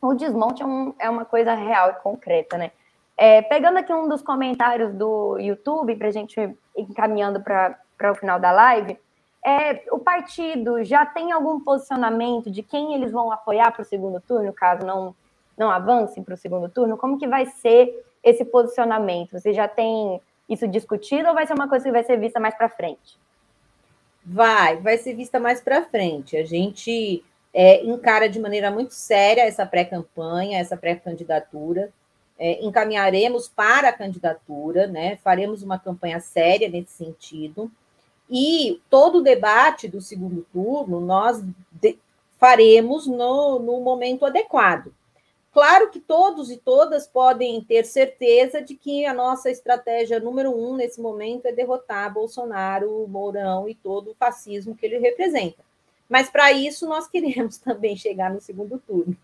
o desmonte é, um, é uma coisa real e concreta, né? É, pegando aqui um dos comentários do YouTube, para a gente ir encaminhando para o final da live, é, o partido já tem algum posicionamento de quem eles vão apoiar para o segundo turno, caso não, não avancem para o segundo turno? Como que vai ser esse posicionamento? Você já tem isso discutido ou vai ser uma coisa que vai ser vista mais para frente? Vai, vai ser vista mais para frente. A gente é, encara de maneira muito séria essa pré-campanha, essa pré-candidatura. É, encaminharemos para a candidatura, né? Faremos uma campanha séria nesse sentido. E todo o debate do segundo turno, nós faremos no, no momento adequado. Claro que todos e todas podem ter certeza de que a nossa estratégia número um nesse momento é derrotar Bolsonaro, Mourão e todo o fascismo que ele representa. Mas para isso nós queremos <laughs> também chegar no segundo turno.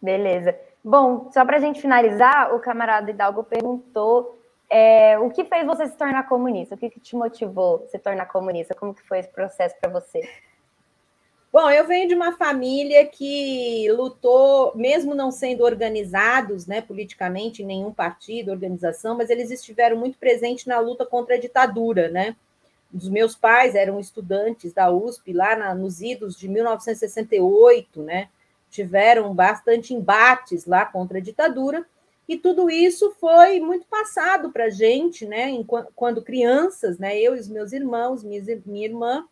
Beleza. Bom, só para a gente finalizar, o camarada Hidalgo perguntou é, o que fez você se tornar comunista? O que, que te motivou a se tornar comunista? Como que foi esse processo para você? Bom, eu venho de uma família que lutou, mesmo não sendo organizados né, politicamente em nenhum partido, organização, mas eles estiveram muito presentes na luta contra a ditadura. Né? Os meus pais eram estudantes da USP lá na, nos idos de 1968, né? tiveram bastante embates lá contra a ditadura, e tudo isso foi muito passado para a gente, né? quando crianças, né? eu e os meus irmãos, minha, minha irmã,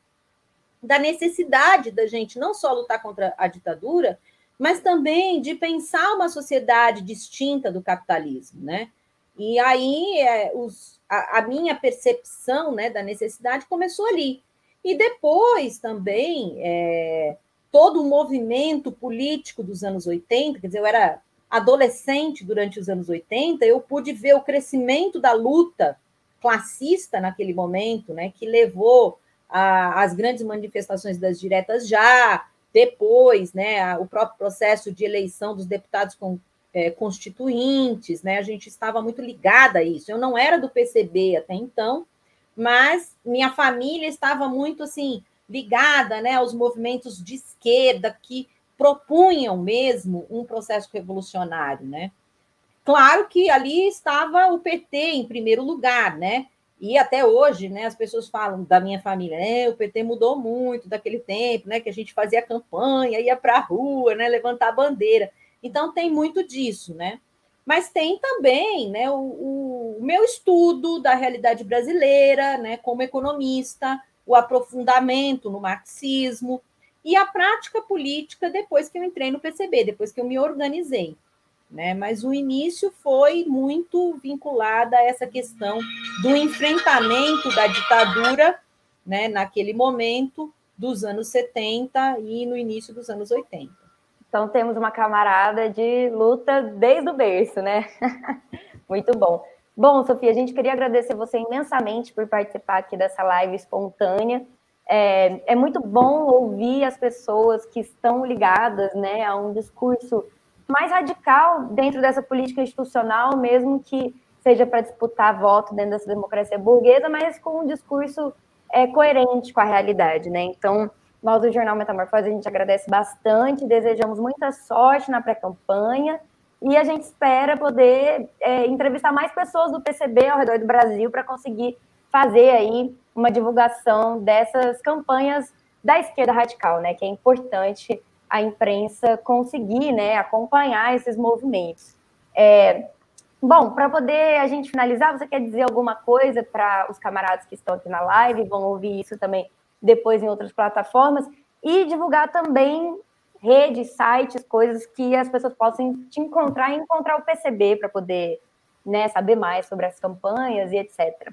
da necessidade da gente não só lutar contra a ditadura, mas também de pensar uma sociedade distinta do capitalismo, né? E aí é, os, a, a, minha percepção né, da necessidade começou ali. E depois também é, todo o movimento político dos anos 80, quer dizer, eu era adolescente durante os anos 80, eu pude ver o crescimento da luta classista naquele momento, né, que levou a, as grandes manifestações das diretas já, depois, né, o próprio processo de eleição dos deputados com, é, constituintes, né, a gente estava muito ligada a isso. Eu não era do PCB até então, mas minha família estava muito assim ligada, né, aos movimentos de esquerda que propunham mesmo um processo revolucionário, né? Claro que ali estava o PT em primeiro lugar, né? E até hoje, né, as pessoas falam da minha família, né, o PT mudou muito daquele tempo, né, que a gente fazia campanha, ia para a rua, né, levantar a bandeira. Então tem muito disso, né? Mas tem também, né, o, o meu estudo da realidade brasileira, né, como economista, o aprofundamento no marxismo e a prática política depois que eu entrei no PCB, depois que eu me organizei né? Mas o início foi muito vinculado a essa questão do enfrentamento da ditadura, né, naquele momento dos anos 70 e no início dos anos 80. Então temos uma camarada de luta desde o berço, né? <laughs> muito bom. Bom, Sofia, a gente queria agradecer você imensamente por participar aqui dessa live espontânea. É, é muito bom ouvir as pessoas que estão ligadas né, a um discurso mais radical dentro dessa política institucional, mesmo que seja para disputar voto dentro dessa democracia burguesa, mas com um discurso é, coerente com a realidade, né? Então, nós do Jornal Metamorfose, a gente agradece bastante, desejamos muita sorte na pré-campanha e a gente espera poder é, entrevistar mais pessoas do PCB ao redor do Brasil para conseguir fazer aí uma divulgação dessas campanhas da esquerda radical, né? Que é importante a imprensa conseguir né, acompanhar esses movimentos. É, bom, para poder a gente finalizar, você quer dizer alguma coisa para os camaradas que estão aqui na live, vão ouvir isso também depois em outras plataformas, e divulgar também redes, sites, coisas que as pessoas possam te encontrar e encontrar o PCB para poder né, saber mais sobre as campanhas e etc.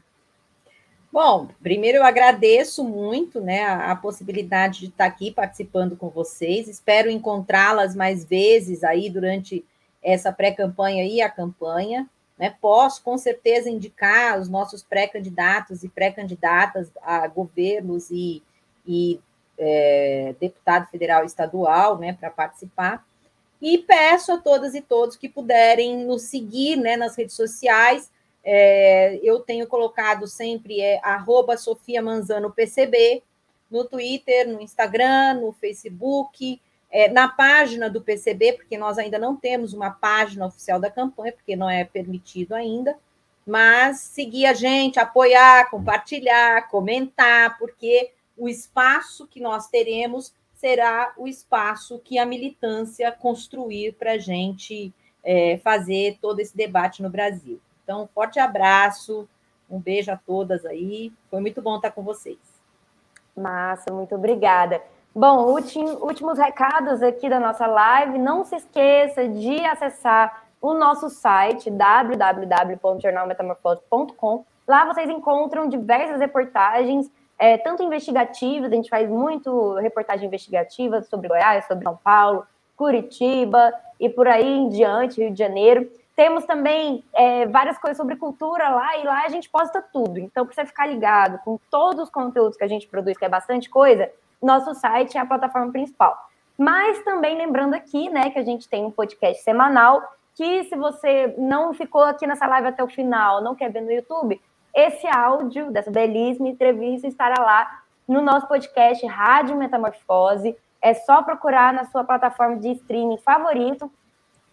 Bom, primeiro eu agradeço muito né, a, a, possibilidade de estar aqui participando com vocês. Espero encontrá-las mais vezes aí durante essa pré-campanha e a campanha. Né? Posso com certeza indicar os nossos pré-candidatos e pré-candidatas a governos e, e é, deputado federal e estadual né, para participar. E peço a todas e todos que puderem nos seguir né, nas redes sociais é, eu tenho colocado sempre é arroba Sofia Manzano PCB, no Twitter, no Instagram, no Facebook, é, na página do PCB, porque nós ainda não temos uma página oficial da campanha, porque não é permitido ainda, mas seguir a gente, apoiar, compartilhar, comentar, porque o espaço que nós teremos será o espaço que a militância construir para a gente é, fazer todo esse debate no Brasil. Então, um forte abraço, um beijo a todas aí. Foi muito bom estar com vocês. Massa, muito obrigada. Bom, últimos recados aqui da nossa live. Não se esqueça de acessar o nosso site www.jornalmetamorfose.com. Lá vocês encontram diversas reportagens é, tanto investigativas, a gente faz muito reportagem investigativa sobre Goiás, sobre São Paulo, Curitiba e por aí em diante, Rio de Janeiro. Temos também é, várias coisas sobre cultura lá, e lá a gente posta tudo. Então, para você ficar ligado com todos os conteúdos que a gente produz, que é bastante coisa, nosso site é a plataforma principal. Mas também lembrando aqui, né, que a gente tem um podcast semanal, que se você não ficou aqui nessa live até o final, não quer ver no YouTube, esse áudio dessa belíssima entrevista estará lá no nosso podcast Rádio Metamorfose. É só procurar na sua plataforma de streaming favorito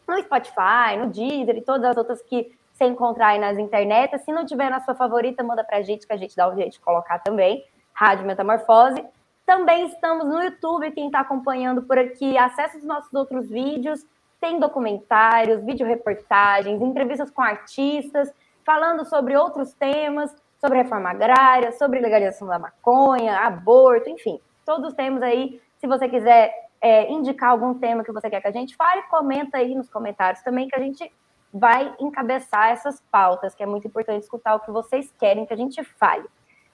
no Spotify, no Deezer e todas as outras que você encontrar aí nas internet. Se não tiver na sua favorita, manda pra gente que a gente dá um jeito de colocar também. Rádio Metamorfose. Também estamos no YouTube, quem está acompanhando por aqui, acesse os nossos outros vídeos. Tem documentários, vídeo reportagens, entrevistas com artistas, falando sobre outros temas, sobre reforma agrária, sobre legalização da maconha, aborto, enfim, todos temos aí. Se você quiser é, indicar algum tema que você quer que a gente fale, comenta aí nos comentários também que a gente vai encabeçar essas pautas, que é muito importante escutar o que vocês querem que a gente fale.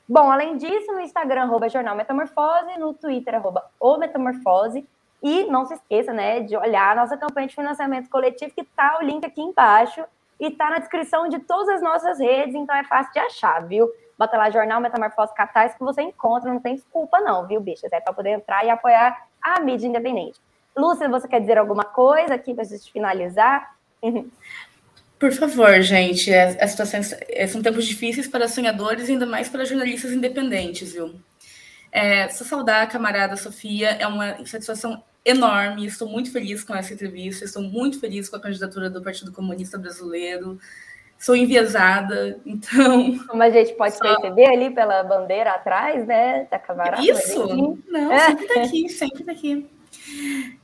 Bom, além disso, no Instagram, arroba Jornal Metamorfose, no Twitter, arroba o Metamorfose, e não se esqueça, né, de olhar a nossa campanha de financiamento coletivo, que tá o link aqui embaixo, e tá na descrição de todas as nossas redes, então é fácil de achar, viu? Bota lá Jornal Metamorfose Catarse que você encontra, não tem desculpa não, viu, bichas? É para poder entrar e apoiar a mídia independente. Lúcia, você quer dizer alguma coisa aqui para a gente finalizar? <laughs> Por favor, gente, as, situações é, são tempos difíceis para sonhadores ainda mais para jornalistas independentes, viu? É, só saudar a camarada Sofia, é uma satisfação enorme, estou muito feliz com essa entrevista, estou muito feliz com a candidatura do Partido Comunista Brasileiro, sou enviesada, então... Como a gente pode só... perceber ali pela bandeira atrás, né, da camarada. Isso! Não, é. sempre daqui, sempre daqui.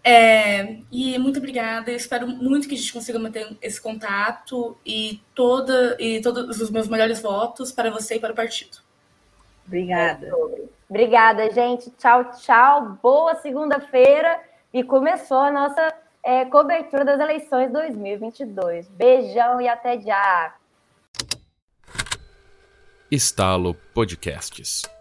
É, e muito obrigada. Eu espero muito que a gente consiga manter esse contato e, toda, e todos os meus melhores votos para você e para o partido. Obrigada. Obrigada, gente. Tchau, tchau. Boa segunda-feira. E começou a nossa é, cobertura das eleições 2022. Beijão e até já. Estalo Podcasts.